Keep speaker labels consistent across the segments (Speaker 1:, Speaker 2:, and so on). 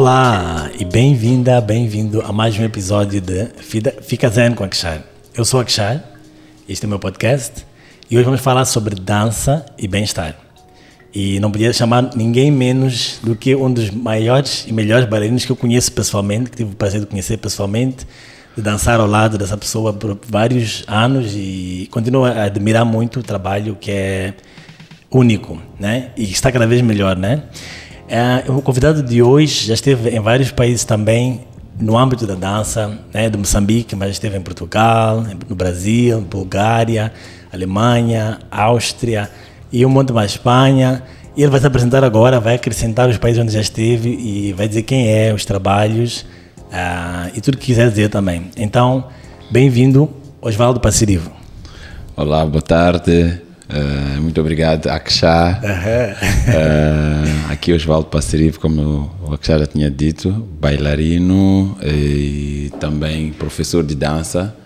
Speaker 1: Olá e bem-vinda, bem-vindo a mais um episódio de Fica Zen com Akshar. Eu sou Akshar, este é o meu podcast e hoje vamos falar sobre dança e bem-estar. E não podia chamar ninguém menos do que um dos maiores e melhores bailarinos que eu conheço pessoalmente, que tive o prazer de conhecer pessoalmente, de dançar ao lado dessa pessoa por vários anos e continuo a admirar muito o trabalho que é único, né? E está cada vez melhor, né? É, o convidado de hoje já esteve em vários países também no âmbito da dança, né, do Moçambique, mas esteve em Portugal, no Brasil, Bulgária, Alemanha, Áustria e um monte mais Espanha. E ele vai se apresentar agora, vai acrescentar os países onde já esteve e vai dizer quem é, os trabalhos uh, e tudo que quiser dizer também. Então, bem-vindo, Osvaldo Passerivo.
Speaker 2: Olá, boa tarde. Uh, muito obrigado, Aksha. Uh, aqui Osvaldo Passerivo, como o Aksha já tinha dito, bailarino e também professor de dança,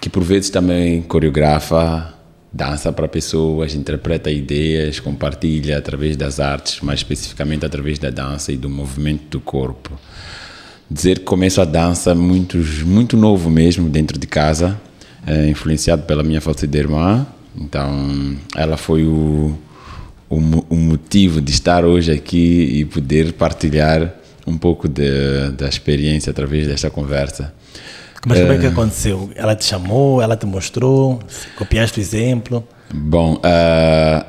Speaker 2: que por vezes também coreografa dança para pessoas, interpreta ideias, compartilha através das artes, mais especificamente através da dança e do movimento do corpo. Dizer que começo a dança muito, muito novo mesmo, dentro de casa, uh, influenciado pela minha falecida irmã, então, ela foi o, o, o, motivo de estar hoje aqui e poder partilhar um pouco de, da experiência através desta conversa.
Speaker 1: Mas como é que eh, aconteceu? Ela te chamou, ela te mostrou, copiaste o exemplo?
Speaker 2: Bom, uh,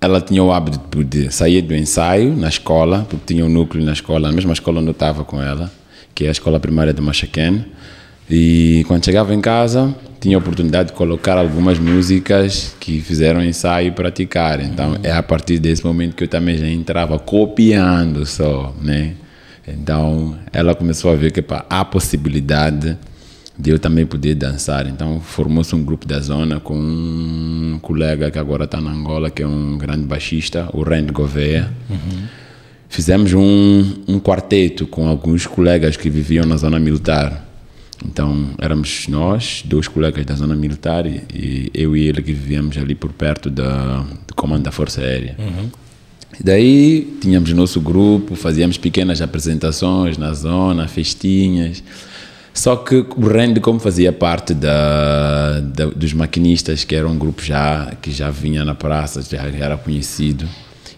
Speaker 2: ela tinha o hábito de sair do ensaio na escola, porque tinha um núcleo na escola, a mesma escola onde eu estava com ela, que é a escola primária de Machaquén. E quando chegava em casa, tinha a oportunidade de colocar algumas músicas que fizeram ensaio e praticar. Então, uhum. é a partir desse momento que eu também já entrava copiando só, né? Então, ela começou a ver que pá, há possibilidade de eu também poder dançar. Então, formou-se um grupo da zona com um colega que agora está na Angola, que é um grande baixista, o Rand Gouveia. Uhum. Fizemos um, um quarteto com alguns colegas que viviam na zona militar então éramos nós, dois colegas da zona militar e, eu e ele que vivíamos ali por perto da, do comando da Força Aérea. Uhum. E daí tínhamos nosso grupo, fazíamos pequenas apresentações na zona, festinhas. Só que o Rende, como fazia parte da, da, dos maquinistas, que era um grupo já que já vinha na praça, já era conhecido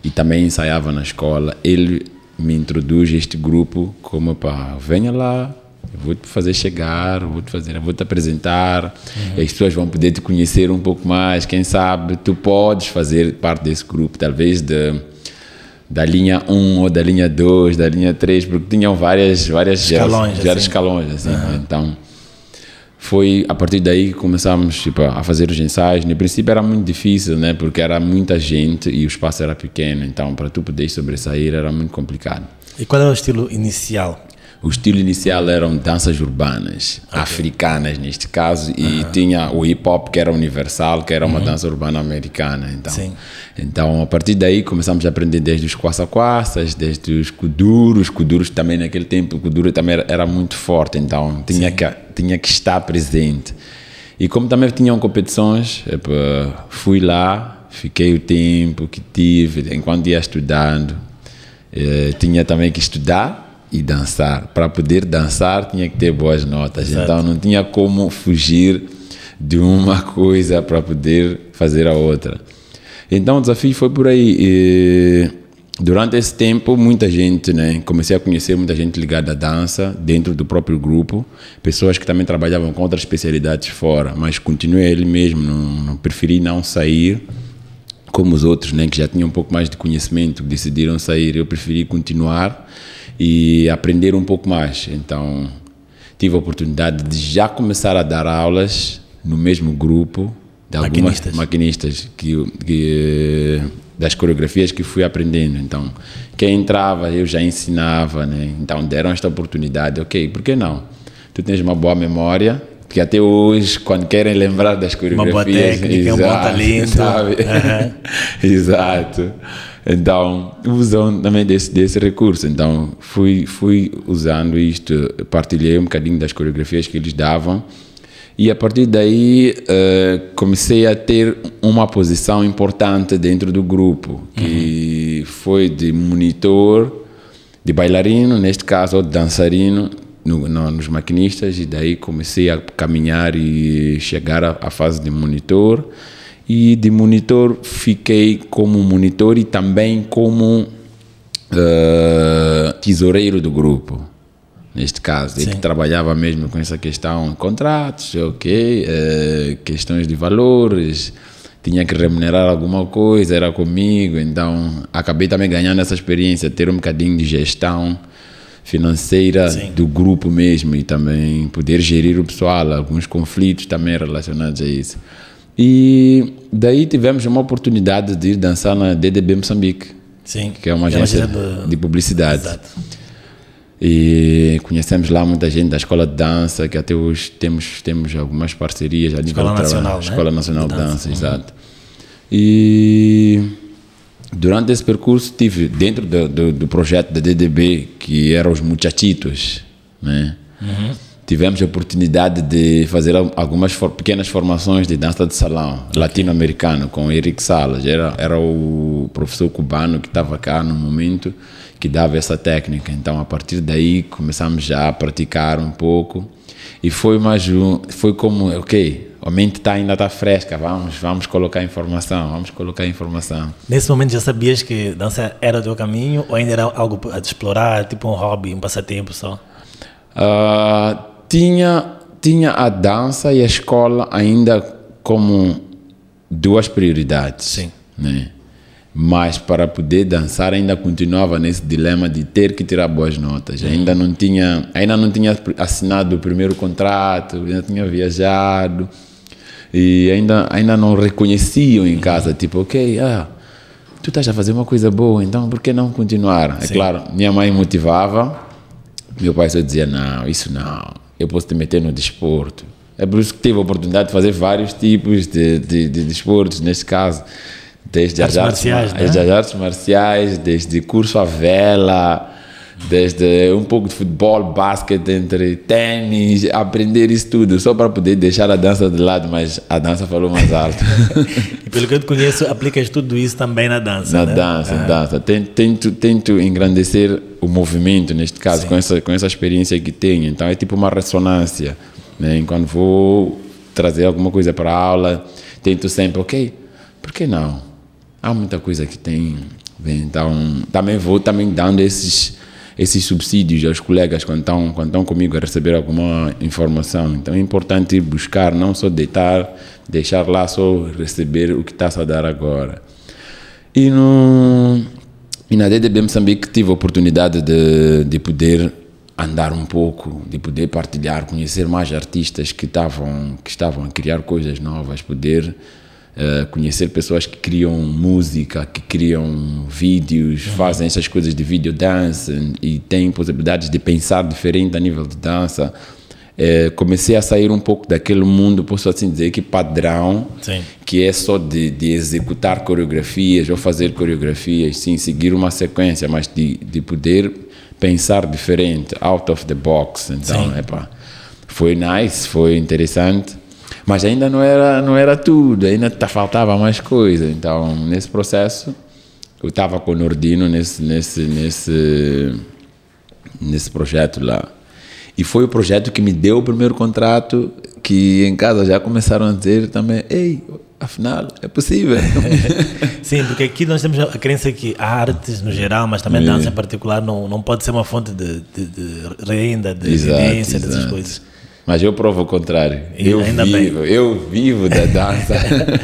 Speaker 2: e também ensaiava na escola, ele me introduz este grupo como pá, venha lá, vou te fazer chegar, vou te fazer, vou te apresentar, uhum. as pessoas vão poder te conhecer um pouco mais, quem sabe tu podes fazer parte desse grupo, talvez de, da linha 1 ou da linha 2, da linha 3, porque tinham várias, várias
Speaker 1: escalões,
Speaker 2: vários assim. escalões assim. Uhum. Então, foi a partir daí que começámos tipo, a fazer os ensaios. No princípio era muito difícil, né? Porque era muita gente e o espaço era pequeno, então para tu poder sobressair era muito complicado.
Speaker 1: E qual é o estilo inicial
Speaker 2: o estilo inicial eram danças urbanas, okay. africanas neste caso, e tinha o hip hop que era universal, que era uma uhum. dança urbana americana. Então, Sim. então, a partir daí começamos a aprender desde os quassa-quassas, desde os kuduros, kuduros também naquele tempo, o kuduro também era, era muito forte, então tinha que, tinha que estar presente. E como também tinham competições, fui lá, fiquei o tempo que tive, enquanto ia estudando, eh, tinha também que estudar e dançar. Para poder dançar tinha que ter boas notas. Exato. Então não tinha como fugir de uma coisa para poder fazer a outra. Então o desafio foi por aí. E durante esse tempo, muita gente, né? Comecei a conhecer muita gente ligada à dança dentro do próprio grupo, pessoas que também trabalhavam com outras especialidades fora, mas continuei ele mesmo, não, não preferi não sair como os outros, né? Que já tinham um pouco mais de conhecimento, decidiram sair. Eu preferi continuar e aprender um pouco mais. Então, tive a oportunidade de já começar a dar aulas no mesmo grupo de algumas maquinistas, maquinistas que, que, das coreografias que fui aprendendo. Então, quem entrava, eu já ensinava, né? Então, deram esta oportunidade. Ok, por que não? Tu tens uma boa memória, porque até hoje, quando querem lembrar das coreografias... Uma boa
Speaker 1: técnica, exato, um bom talento.
Speaker 2: Sabe? Uhum. exato. Então, usam também desse, desse recurso. Então, fui, fui usando isto, partilhei um bocadinho das coreografias que eles davam. E a partir daí uh, comecei a ter uma posição importante dentro do grupo, que uhum. foi de monitor de bailarino, neste caso, ou de dançarino, no, no, nos maquinistas, e daí comecei a caminhar e chegar à, à fase de monitor. E de monitor fiquei como monitor e também como uh, tesoureiro do grupo neste caso, e que trabalhava mesmo com essa questão, contratos, ok, uh, questões de valores, tinha que remunerar alguma coisa, era comigo, então acabei também ganhando essa experiência, ter um bocadinho de gestão financeira Sim. do grupo mesmo e também poder gerir o pessoal, alguns conflitos também relacionados a isso. E daí tivemos uma oportunidade de ir dançar na DDB Moçambique,
Speaker 1: Sim,
Speaker 2: que é uma agência é uma de publicidade. Exato. E conhecemos lá muita gente da escola de dança, que até hoje temos, temos algumas parcerias a
Speaker 1: Escola Nacional,
Speaker 2: né? Escola Nacional de, de Dança, dança uhum. exato. E durante esse percurso tive dentro do, do, do, projeto da DDB, que eram os Muchachitos, né? Uhum. Tivemos a oportunidade de fazer algumas for, pequenas formações de dança de salão okay. latino-americano com o Eric Salas. Era, era o professor cubano que estava cá no momento que dava essa técnica. Então, a partir daí, começamos já a praticar um pouco. E foi mais um, foi como, ok, a mente tá, ainda está fresca, vamos, vamos colocar informação, vamos colocar informação.
Speaker 1: Nesse momento já sabias que dança era o teu caminho ou ainda era algo a explorar, tipo um hobby, um passatempo só?
Speaker 2: Uh, tinha, tinha a dança e a escola ainda como duas prioridades.
Speaker 1: Sim.
Speaker 2: Né? mas para poder dançar ainda continuava nesse dilema de ter que tirar boas notas. Uhum. Ainda não tinha, ainda não tinha assinado o primeiro contrato, ainda tinha viajado e ainda ainda não reconheciam em casa, uhum. tipo, ok, ah, tu estás a fazer uma coisa boa, então por que não continuar? É Sim. É claro, minha mãe motivava, meu pai só dizia não, isso não, eu posso te meter no desporto. É por isso que tive a oportunidade de fazer vários tipos de, de, de desportos, neste caso desde artes as artes marciais, né? desde as artes marciais, desde curso à vela, desde um pouco de futebol, basquete, entre tênis, aprender isso tudo, só para poder deixar a dança de lado, mas a dança falou mais alto.
Speaker 1: e pelo que eu te conheço, aplicas tudo isso também na dança,
Speaker 2: Na
Speaker 1: né?
Speaker 2: dança, ah. dança. Tento, tento engrandecer o movimento, neste caso, com essa, com essa experiência que tenho. Então é tipo uma ressonância. Né? Quando vou trazer alguma coisa para a aula, tento sempre, ok, por que não? há muita coisa que tem. Então, também vou também dando esses esses subsídios aos colegas quando estão, quando estão comigo a receber alguma informação. Então é importante ir buscar, não só deitar, deixar lá só receber o que está a dar agora. E, no, e na DDB Moçambique tive a oportunidade de, de poder andar um pouco, de poder partilhar, conhecer mais artistas que estavam, que estavam a criar coisas novas, poder Uh, conhecer pessoas que criam música, que criam vídeos, uhum. fazem essas coisas de video dance e têm possibilidades de pensar diferente a nível de dança. Uh, comecei a sair um pouco daquele mundo, posso assim dizer, que padrão,
Speaker 1: sim.
Speaker 2: que é só de, de, executar coreografias ou fazer coreografias, sim, seguir uma sequência, mas de, de poder pensar diferente, out of the box. Então, epa, foi nice, foi interessante mas ainda não era, não era tudo, ainda tá, faltava mais coisa. Então, nesse processo, eu estava com o Nordino nesse, nesse, nesse, nesse projeto lá. E foi o projeto que me deu o primeiro contrato, que em casa já começaram a dizer também, ei, afinal, é possível.
Speaker 1: Sim, porque aqui nós temos a crença que a artes no geral, mas também dança em particular, não, não pode ser uma fonte de, de, de renda, de exato, evidência, exato. dessas coisas.
Speaker 2: Mas eu provo o contrário. eu vivo, bem. eu vivo da dança.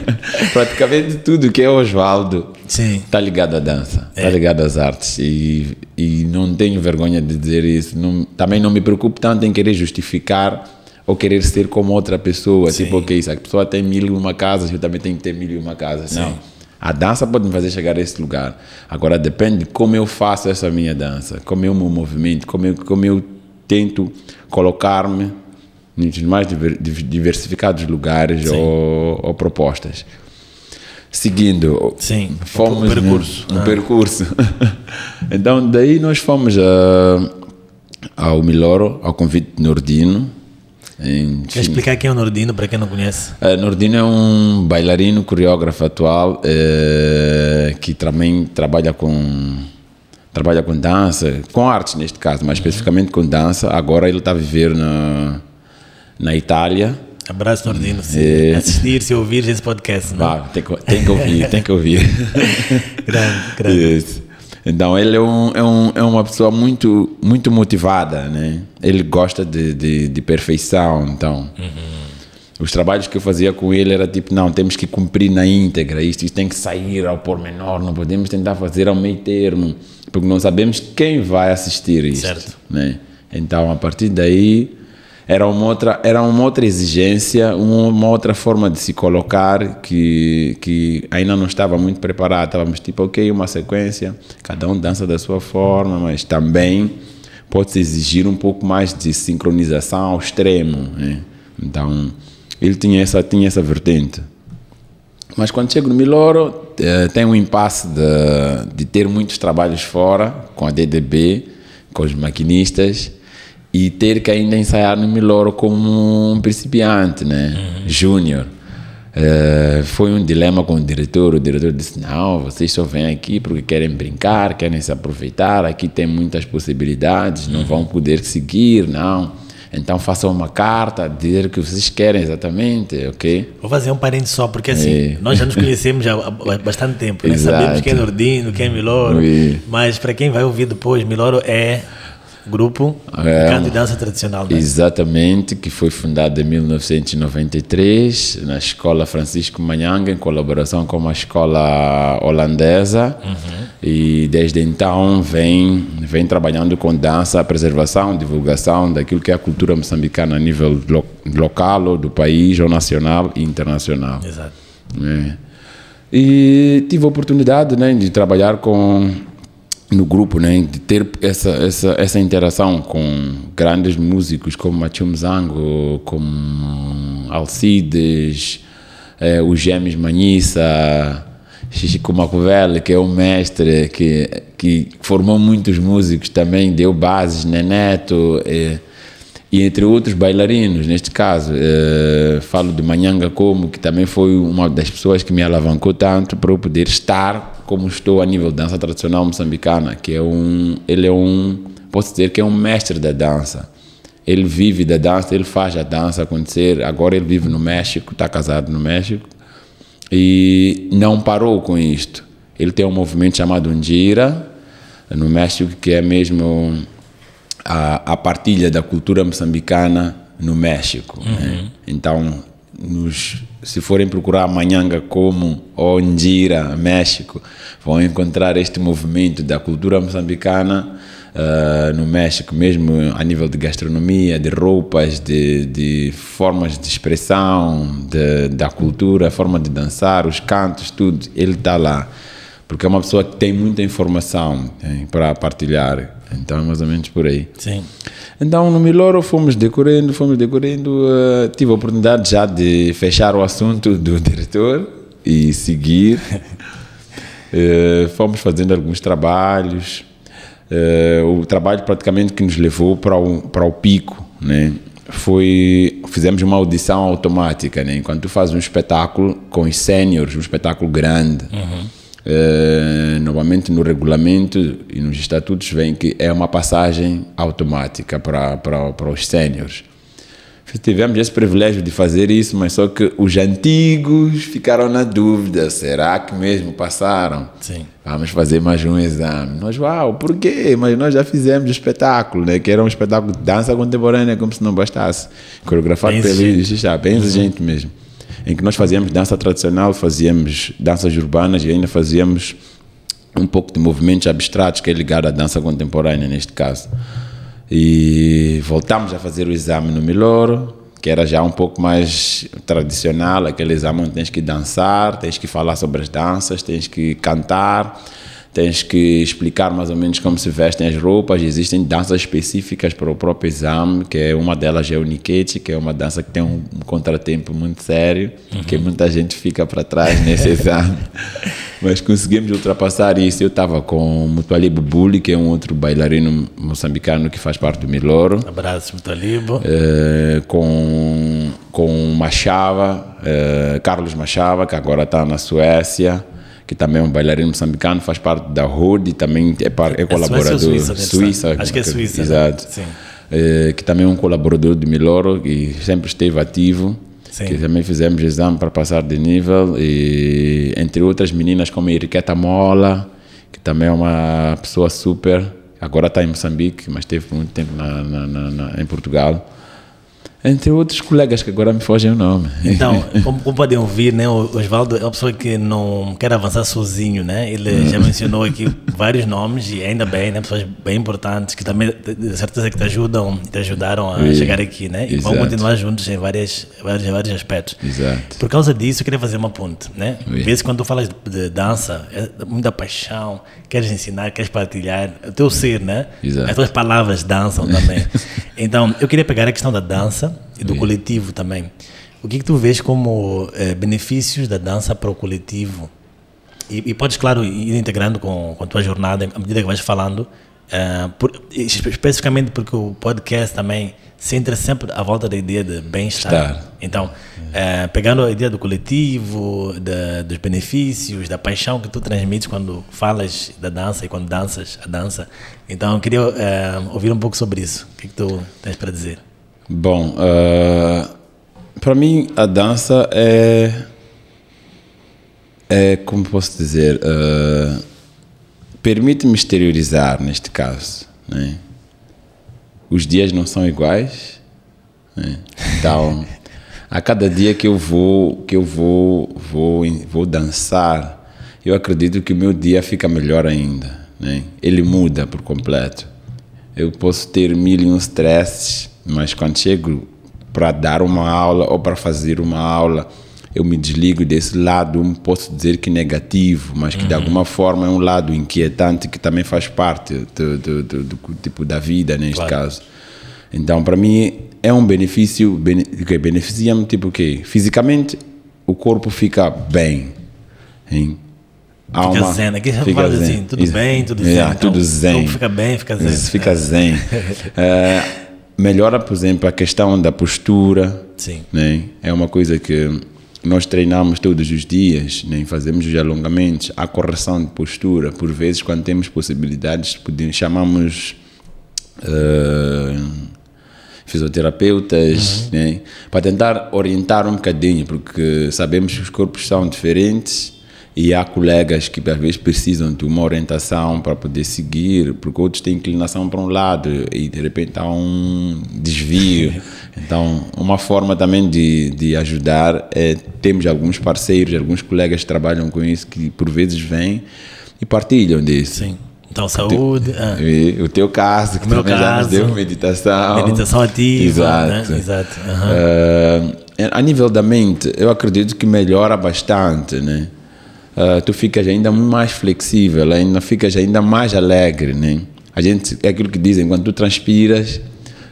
Speaker 2: Praticamente tudo que é Oswaldo está ligado à dança, está é. ligado às artes. E, e não tenho vergonha de dizer isso. Não, também não me preocupo tanto em querer justificar ou querer ser como outra pessoa. Sim. Tipo, ok, a pessoa tem mil e uma casas, eu também tenho que ter mil e uma casas. Não. A dança pode me fazer chegar a esse lugar. Agora depende de como eu faço essa minha dança, como eu me movimento, como eu, como eu tento colocar-me nos mais diversificados lugares ou, ou, propostas. Seguindo,
Speaker 1: Sim,
Speaker 2: fomos
Speaker 1: um percurso.
Speaker 2: Um, um ah. percurso. então, daí nós fomos a, ao Miloro, ao convite nordino.
Speaker 1: Em Quer explicar quem é o Nordino, para quem não conhece?
Speaker 2: Uh, Nordino é um bailarino, coreógrafo atual, uh, que também trabalha com trabalha com dança, com artes neste caso, mas especificamente com dança. Agora ele está a viver na, na Itália.
Speaker 1: Abraço Nordino, se é. assistir, se ouvir esse podcast. Não?
Speaker 2: Ah, tem, que, tem que ouvir, tem que ouvir.
Speaker 1: grande, grande.
Speaker 2: Isso. Então ele é, um, é, um, é uma pessoa muito, muito motivada, né? Ele gosta de, de, de perfeição, então... Uhum. Os trabalhos que eu fazia com ele era tipo, não, temos que cumprir na íntegra, isto, isto tem que sair ao pormenor, não podemos tentar fazer ao meio termo, porque não sabemos quem vai assistir isto.
Speaker 1: Certo.
Speaker 2: Né? Então, a partir daí, era uma outra, era uma outra exigência, uma outra forma de se colocar que, que ainda não estava muito preparado. Estávamos tipo, ok, uma sequência, cada um dança da sua forma, mas também pode-se exigir um pouco mais de sincronização ao extremo. Né? Então, ele tinha essa, tinha essa vertente. Mas quando chego no Miloro, eh, tem um impasse de, de ter muitos trabalhos fora, com a DDB, com os maquinistas, e ter que ainda ensaiar no Miloro como um principiante, né? Uhum. Júnior. Uh, foi um dilema com o diretor. O diretor disse: Não, vocês só vêm aqui porque querem brincar, querem se aproveitar. Aqui tem muitas possibilidades, não vão poder seguir, não. Então façam uma carta, dizer o que vocês querem exatamente, ok?
Speaker 1: Vou fazer um parênteses só, porque assim, é. nós já nos conhecemos há bastante tempo, né? sabemos quem é Nordino, quem é Miloro, é. mas para quem vai ouvir depois, Miloro é grupo é, canto e dança tradicional. Né?
Speaker 2: Exatamente, que foi fundado em 1993 na Escola Francisco Manhanga, em colaboração com uma escola holandesa. Uhum. E desde então vem, vem trabalhando com dança, preservação, divulgação daquilo que é a cultura moçambicana a nível lo, local, ou do país, ou nacional e internacional.
Speaker 1: Exato.
Speaker 2: É. E tive a oportunidade né, de trabalhar com no grupo, né, de ter essa, essa, essa interação com grandes músicos como Machum Zango, como Alcides, eh, os Gêmeos Manissa, Chico Macovelle, que é um mestre que, que formou muitos músicos também, deu bases, Neneto, eh, e entre outros bailarinos, neste caso, eh, falo de Manhanga Como, que também foi uma das pessoas que me alavancou tanto para eu poder estar como estou a nível de dança tradicional moçambicana, que é um, ele é um, posso dizer que é um mestre da dança. Ele vive da dança, ele faz a dança acontecer. Agora ele vive no México, está casado no México e não parou com isto. Ele tem um movimento chamado Ndira no México que é mesmo a, a partilha da cultura moçambicana no México. Né? Uhum. Né? Então nos, se forem procurar Manhanga como ou Ndira, México, vão encontrar este movimento da cultura moçambicana uh, no México, mesmo a nível de gastronomia, de roupas, de, de formas de expressão, de, da cultura, a forma de dançar, os cantos, tudo, ele está lá. Porque é uma pessoa que tem muita informação para partilhar. Então é mais ou menos por aí.
Speaker 1: Sim.
Speaker 2: Então no Miloro fomos decorando, fomos decorando. Uh, tive a oportunidade já de fechar o assunto do diretor e seguir. uh, fomos fazendo alguns trabalhos. Uh, o trabalho praticamente que nos levou para o, para o pico, né? Foi, fizemos uma audição automática, né? Enquanto tu fazes um espetáculo com os sêniores, um espetáculo grande. Uhum Uh, novamente no regulamento e nos estatutos vem que é uma passagem automática para, para, para os séniores. Tivemos esse privilégio de fazer isso, mas só que os antigos ficaram na dúvida: será que mesmo passaram?
Speaker 1: Sim.
Speaker 2: Vamos fazer mais um exame. Nós, uau, por quê? Mas nós já fizemos o espetáculo, né? que era um espetáculo de dança contemporânea, como se não bastasse. Coreografado pelo já, bem uhum. exigente mesmo em que nós fazíamos dança tradicional, fazíamos danças urbanas e ainda fazíamos um pouco de movimentos abstratos que é ligado à dança contemporânea neste caso. E voltamos a fazer o exame no Miloro, que era já um pouco mais tradicional, aquele exame onde tens que dançar, tens que falar sobre as danças, tens que cantar tens que explicar mais ou menos como se vestem as roupas. Existem danças específicas para o próprio exame, que é uma delas é o Nikete, que é uma dança que tem um, um contratempo muito sério, uhum. que muita gente fica para trás nesse exame. Mas conseguimos ultrapassar isso. Eu estava com o Mutualibo Bulli, que é um outro bailarino moçambicano que faz parte do Miloro.
Speaker 1: Abraço, Mutualibo.
Speaker 2: É, com, com Machava, é, Carlos Machava, que agora está na Suécia que também é um bailarino moçambicano, faz parte da e também é, par, é
Speaker 1: É
Speaker 2: colaborador.
Speaker 1: Suíça, Suíça, acho que é Suíça. né?
Speaker 2: Exato. Eh, que também é um colaborador de Miloro e sempre esteve ativo.
Speaker 1: Sim.
Speaker 2: Que também fizemos exame para passar de nível. E, entre outras meninas como a Enriqueta Mola, que também é uma pessoa super. Agora está em Moçambique, mas teve muito tempo na- na- na- em Portugal. Entre outros colegas que agora me fogem o nome.
Speaker 1: Então, como, podem ouvir, né, o Osvaldo é uma pessoa que não quer avançar sozinho, né? Ele já mencionou aqui vários nomes e ainda bem, né? Pessoas bem importantes que também, certeza que te ajudam, te ajudaram a
Speaker 2: Sim,
Speaker 1: chegar aqui, né? E vão continuar juntos em várias, vários, vários aspectos.
Speaker 2: Exato.
Speaker 1: Por causa disso, eu queria fazer uma ponte, né? Vezes, quando tu falas de dança, é muita paixão, queres ensinar, queres partilhar, o teu ser, né?
Speaker 2: Exato.
Speaker 1: As tuas palavras dançam também. então, eu queria pegar a questão da dança e do
Speaker 2: Oui.
Speaker 1: coletivo também. O que, que tu vês como eh, benefícios da dança para o coletivo? E, e podes, claro, ir integrando com, com a tua jornada à medida que vais falando, eh, por- espe- especificamente porque o podcast também se entra sempre à volta da ideia de bem-estar.
Speaker 2: Estar.
Speaker 1: Então, eh, pegando a ideia do coletivo, da, dos benefícios, da paixão que tu transmites quando falas da dança e quando danças a dança. Então, eu queria eh, ouvir um pouco sobre isso. O que, que tu tens para dizer?
Speaker 2: Bom, para mim a dança é. É, como posso dizer, permite-me exteriorizar neste caso. Né? Os dias não são iguais, né? então a cada dia que eu vou que eu vou vou vou dançar, eu acredito que o meu dia fica melhor ainda. Né? Ele muda por completo. Eu posso ter mil e um stresses, mas quando chego para dar uma aula ou para fazer uma aula, eu me desligo desse lado, posso dizer que negativo, mas que de alguma forma é um lado inquietante que também faz parte do, do, do- do tipo da vida neste
Speaker 1: Claro.
Speaker 2: caso. Então, para mim é um benefício bene, que beneficia-me tipo o quê? Fisicamente, o corpo fica bem. hein?
Speaker 1: Fica zen, aqui
Speaker 2: fica
Speaker 1: fala
Speaker 2: zen.
Speaker 1: assim, tudo
Speaker 2: Isso.
Speaker 1: bem, tudo
Speaker 2: É,
Speaker 1: zen. Então,
Speaker 2: tudo zen.
Speaker 1: fica bem, fica zen.
Speaker 2: Isso, Fica zen. É, melhora, por exemplo, a questão da postura.
Speaker 1: Sim.
Speaker 2: Né? É uma coisa que nós treinamos todos os dias, né? fazemos os alongamentos, a correção de postura. Por vezes, quando temos possibilidades, podemos, chamamos eh, fisioterapeutas né? para tentar orientar um bocadinho, porque sabemos que os corpos são diferentes e há colegas que às vezes precisam de uma orientação para poder seguir, porque outros têm inclinação para um lado e de repente há um desvio. Então, uma forma também de, de ajudar é temos alguns parceiros, alguns colegas que trabalham com isso que por vezes vêm e partilham disso.
Speaker 1: Sim. Então, saúde. ah,
Speaker 2: o teu caso, que
Speaker 1: meu
Speaker 2: também já nos
Speaker 1: caso,
Speaker 2: deu meditação.
Speaker 1: meditação ativa.
Speaker 2: Exato.
Speaker 1: Né? Exato. aham.
Speaker 2: Eh, a nível da mente, eu acredito que melhora bastante, né? Eh, tu ficas ainda mais flexível, ainda ficas ainda mais alegre, né? A gente, é aquilo que dizem, quando tu transpiras,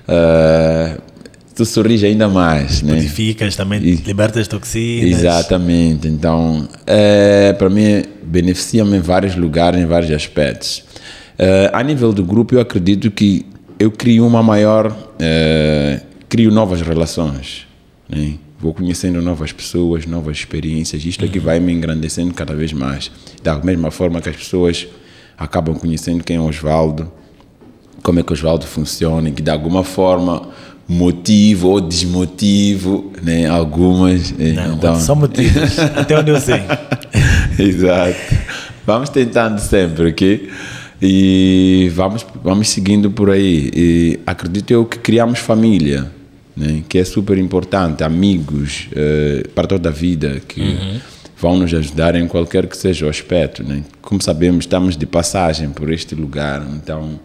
Speaker 2: eh, tu sorris ainda mais, né?
Speaker 1: Purificas também,
Speaker 2: E-
Speaker 1: libertas toxinas.
Speaker 2: Exatamente. Então, é, para mim, beneficia-me em vários lugares, em vários aspectos. É, a nível do grupo, eu acredito que eu crio uma maior. é, crio novas relações. Né? Vou conhecendo novas pessoas, novas experiências. Isto é que vai me engrandecendo cada vez mais. Da mesma forma que as pessoas acabam conhecendo quem é o Osvaldo, como é que o Oswaldo funciona, que de alguma forma motivo ou desmotivo né, algumas. eh,
Speaker 1: Não,
Speaker 2: então,
Speaker 1: só motivos. Até onde eu sei.
Speaker 2: Exato. Vamos tentando sempre, ok? E vamos, vamos seguindo por aí. E acredito eu que criamos família, né? que é super importante, amigos eh, para toda a vida, que vão nos ajudar em qualquer que seja o aspecto. Né? Como sabemos, estamos de passagem por este lugar, então.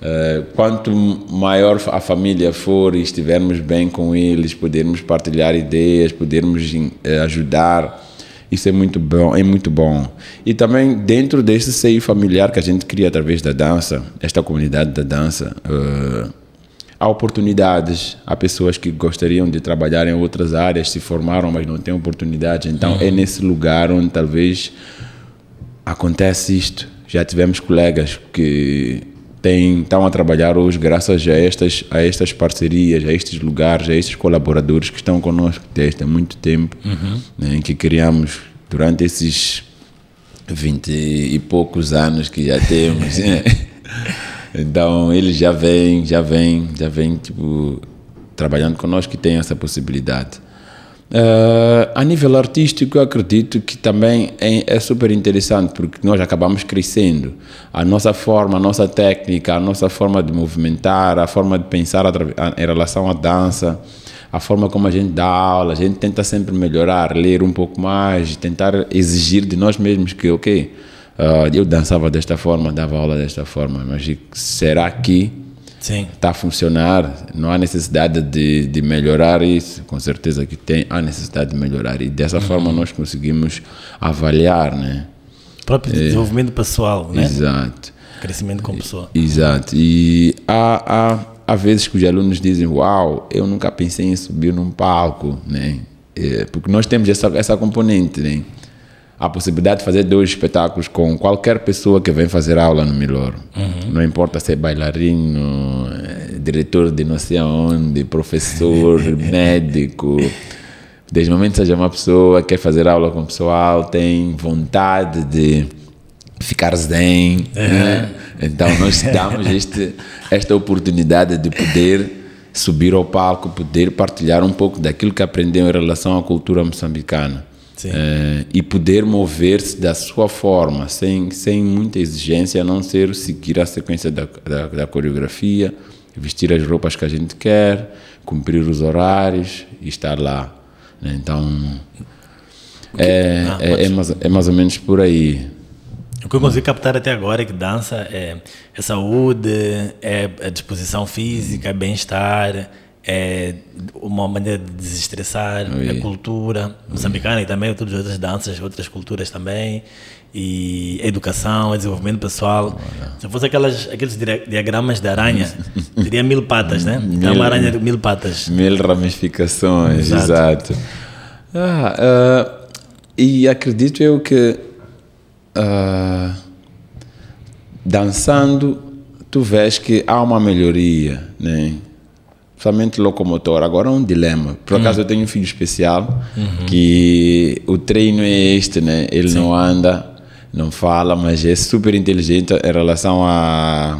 Speaker 2: eh, quanto maior a família for e estivermos bem com eles, podermos partilhar ideias, podermos eh, ajudar, isso é muito bom, é muito bom. E também dentro desse seio familiar que a gente cria através da dança, esta comunidade da dança, há oportunidades, há pessoas que gostariam de trabalhar em outras áreas, se formaram, mas não têm oportunidade. Então é nesse lugar onde talvez acontece isto. Já tivemos colegas que têm, estão a trabalhar hoje graças a estas, a estas parcerias, a estes lugares, a estes colaboradores que estão conosco desde há muito tempo, né, que criamos durante esses 20 e poucos anos que já temos. né? Então ele já vem, já vem, já vem tipo trabalhando conosco e tem essa possibilidade. Uh, a nível artístico, eu acredito que também é, é, super interessante, porque nós acabamos crescendo. A nossa forma, a nossa técnica, a nossa forma de movimentar, a forma de pensar em relação à dança, a forma como a gente dá aula, a gente tenta sempre melhorar, ler um pouco mais, tentar exigir de nós mesmos que, ok, uh, eu dançava desta forma, dava aula desta forma, mas será que está a funcionar? Não há necessidade de, de melhorar isso? Com certeza que tem, há necessidade de melhorar e dessa uhum. forma nós conseguimos avaliar, né?
Speaker 1: O próprio é, desenvolvimento pessoal, né?
Speaker 2: Exato.
Speaker 1: Crescimento como pessoa.
Speaker 2: Exato. E há, há há vezes que os alunos dizem, uau, eu nunca pensei em subir num palco, né? É, porque nós temos essa, essa componente, né? A possibilidade de fazer dois espetáculos com qualquer pessoa que vem fazer aula no Milor. Uhum. Não importa se é bailarino, é, diretor de não sei aonde, professor, médico. Desde o momento que seja uma pessoa que quer fazer aula com o pessoal, tem vontade de ficar zen. É. Né? Então nós damos este, esta oportunidade de poder subir ao palco, poder partilhar um pouco daquilo que aprendeu em relação à cultura moçambicana. É, e poder mover-se da sua forma, sem, sem muita exigência, a não ser seguir a sequência da, da, da coreografia, vestir as roupas que a gente quer, cumprir os horários e estar lá. Né? Então, é, ah, é, é, mais, é mais ou menos por aí.
Speaker 1: O que eu consegui captar até agora é que dança é, é saúde, é, é disposição física, é bem-estar, é uma maneira de desestressar, Oi. é cultura moçambicana e também todas as outras danças, outras culturas também, e educação, é desenvolvimento pessoal. Se fosse aquelas, aqueles diagramas de aranha, teria mil patas, né? Mil, é uma aranha de mil patas.
Speaker 2: Mil ramificações, exato. exato. Ah, uh, e acredito eu que uh, dançando, tu vês que há uma melhoria, né? Principalmente locomotor. Agora é um dilema. Por acaso eu tenho um filho especial uhum. que o treino é este, né? Ele Sim. não anda, não fala, mas é super inteligente em relação a,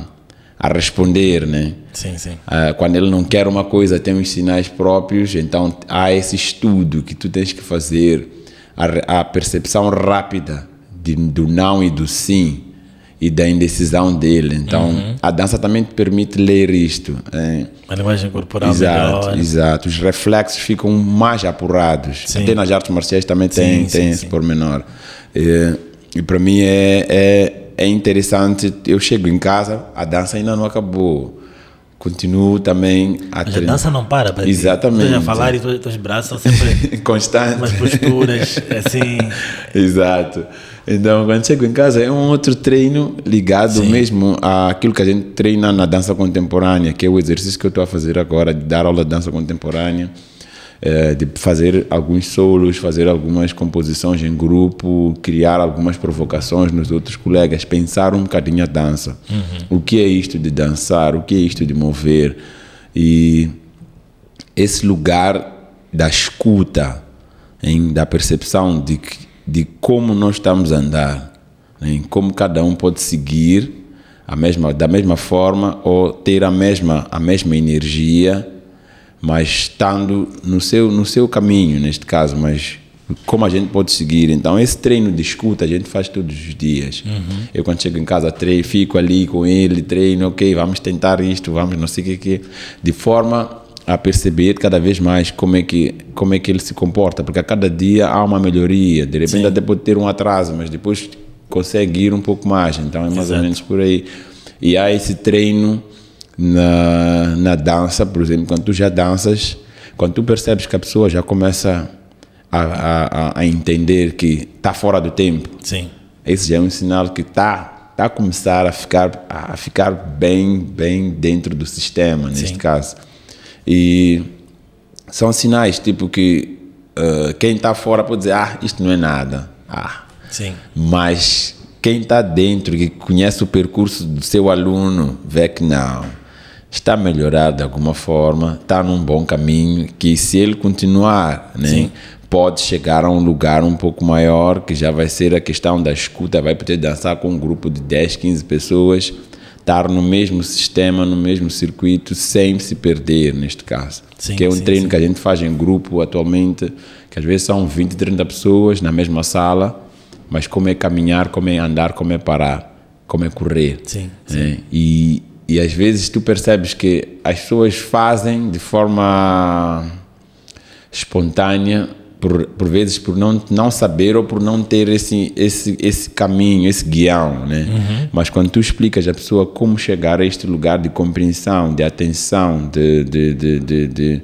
Speaker 2: a responder, né?
Speaker 1: Sim, sim.
Speaker 2: Uh, quando ele não quer uma coisa, tem os sinais próprios, então há esse estudo que tu tens que fazer, a, a percepção rápida de, do não e do sim e da indecisão dele. Então, uhum. a dança também te permite ler isto. É.
Speaker 1: A linguagem corporal
Speaker 2: exato,
Speaker 1: melhor.
Speaker 2: Exato. Os reflexos ficam mais apurados. Sim. Até nas artes marciais também tem, sim, tem sim, esse sim. pormenor. E, e para mim é, é, é interessante. Eu chego em casa, a dança ainda não acabou continuo também a
Speaker 1: Mas treinar. a dança não para para
Speaker 2: Exatamente.
Speaker 1: Ti. a falar e os teus braços são sempre
Speaker 2: constantes.
Speaker 1: Umas posturas assim.
Speaker 2: Exato. Então, quando chego em casa, é um outro treino ligado Sim. mesmo àquilo que a gente treina na dança contemporânea, que é o exercício que eu estou a fazer agora, de dar aula de dança contemporânea, é, de fazer alguns solos, fazer algumas composições em grupo, criar algumas provocações nos outros colegas, pensar um bocadinho a dança. Uhum. O que é isto de dançar? O que é isto de mover? E esse lugar da escuta, hein, da percepção de que de como nós estamos a andar, em né? como cada um pode seguir a mesma, da mesma forma ou ter a mesma, a mesma energia, mas estando no seu, no seu caminho, neste caso, mas como a gente pode seguir. Então, esse treino de escuta a gente faz todos os dias. Uhum. Eu, quando chego em casa, treino, fico ali com ele, treino, ok, vamos tentar isto, vamos não sei o que de forma a perceber cada vez mais como é que como é que ele se comporta, porque a cada dia há uma melhoria. De repente Sim. até pode ter um atraso, mas depois consegue ir um pouco mais. Então é mais Exato. ou menos por aí. E há esse treino na, na dança, por exemplo, quando tu já danças, quando tu percebes que a pessoa já começa a, a, a entender que está fora do tempo.
Speaker 1: Sim.
Speaker 2: Esse já é um sinal que está tá a começar a ficar a ficar bem bem dentro do sistema neste Sim. caso. E são sinais tipo que uh, quem está fora pode dizer, ah, isto não é nada. Ah.
Speaker 1: Sim.
Speaker 2: Mas quem está dentro, que conhece o percurso do seu aluno, vê que não. Está a melhorar de alguma forma, está num bom caminho, que se ele continuar, né, pode chegar a um lugar um pouco maior, que já vai ser a questão da escuta, vai poder dançar com um grupo de 10, 15 pessoas, estar no mesmo sistema, no mesmo circuito, sem se perder, neste caso.
Speaker 1: Sim,
Speaker 2: que é um
Speaker 1: sim,
Speaker 2: treino
Speaker 1: sim.
Speaker 2: que a gente faz em grupo atualmente, que às vezes são 20, 30 pessoas na mesma sala, mas como é caminhar, como é andar, como é parar, como é correr.
Speaker 1: Sim,
Speaker 2: É, e, e às vezes tu percebes que as pessoas fazem de forma espontânea, por, por vezes por não, não saber ou por não ter esse, esse, esse caminho, esse guião, né? Mas quando tu explicas à pessoa como chegar a este lugar de compreensão, de atenção, de, de, de, de, de,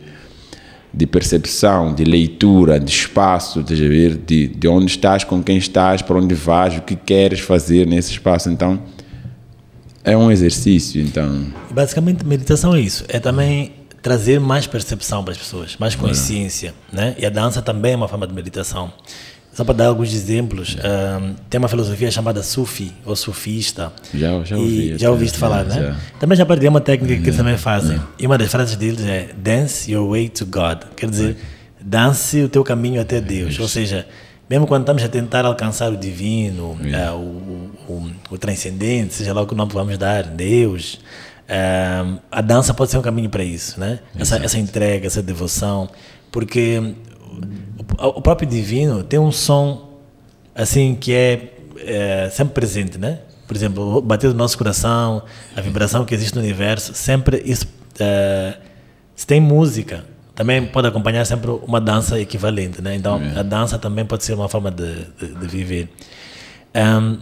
Speaker 2: de percepção, de leitura, de espaço, de, ver, de, de onde estás, com quem estás, para onde vais, o que queres fazer nesse espaço, então é um exercício, então
Speaker 1: Basicamente, meditação é isso. É também trazer mais percepção para as pessoas, mais consciência, né? E a dança também é uma forma de meditação. Só para dar alguns exemplos, ahm, tem uma filosofia chamada Sufi, ou sufista.
Speaker 2: Já- já ouvi
Speaker 1: Já ouviste falar,
Speaker 2: já,
Speaker 1: né?
Speaker 2: já.
Speaker 1: Também já partilhei uma técnica que eles também fazem. E uma das frases deles é Dance your way to God. Quer dizer, dance o teu caminho até Deus. Ou seja, mesmo quando estamos a tentar alcançar o divino, ah, o, o, o, o transcendente, seja lá o que nome vamos dar, Deus, ah, a dança pode ser um caminho para isso, né? Essa, essa entrega, essa devoção, porque o, o próprio divino tem um som assim que é, é, sempre presente, né? Por exemplo, o bater do nosso coração, a vibração que existe no universo, sempre isso. é, se tem música, também pode acompanhar sempre uma dança equivalente, né? Então, a dança também pode ser uma forma de, de, de viver. Ahm,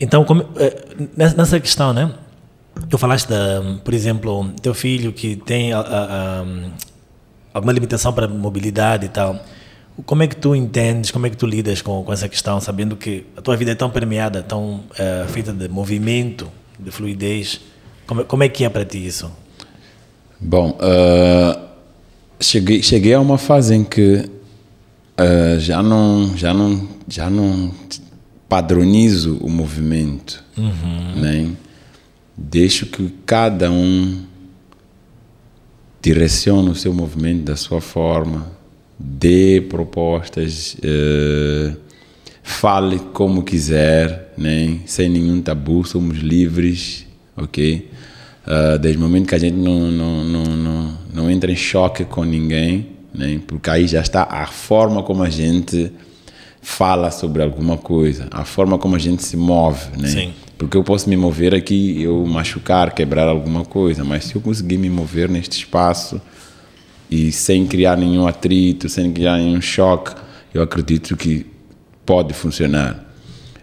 Speaker 1: então, como, eh, nessa questão, né? Tu falaste, da, por exemplo, teu filho que tem a- a- a, alguma limitação para mobilidade e tal. Como é que tu entendes, como é que tu lidas com, com essa questão, sabendo que a tua vida é tão permeada, tão eh, feita de movimento, de fluidez? Como, é- como é que é para ti isso?
Speaker 2: Bom, ah, cheguei, cheguei a uma fase em que ah, já não já não já não padronizo o movimento, né? Deixo que cada um direcione o seu movimento da sua forma, dê propostas, eh, fale como quiser, né? Sem nenhum tabu, somos livres, ok? Ah, desde o momento que a gente não, não, não, não, não entra em choque com ninguém, né? porque aí já está a forma como a gente fala sobre alguma coisa, a forma como a gente se move. Né?
Speaker 1: Sim.
Speaker 2: Porque eu posso me mover aqui, eu machucar, quebrar alguma coisa, mas se eu conseguir me mover neste espaço e sem criar nenhum atrito, sem criar nenhum choque, eu acredito que pode funcionar.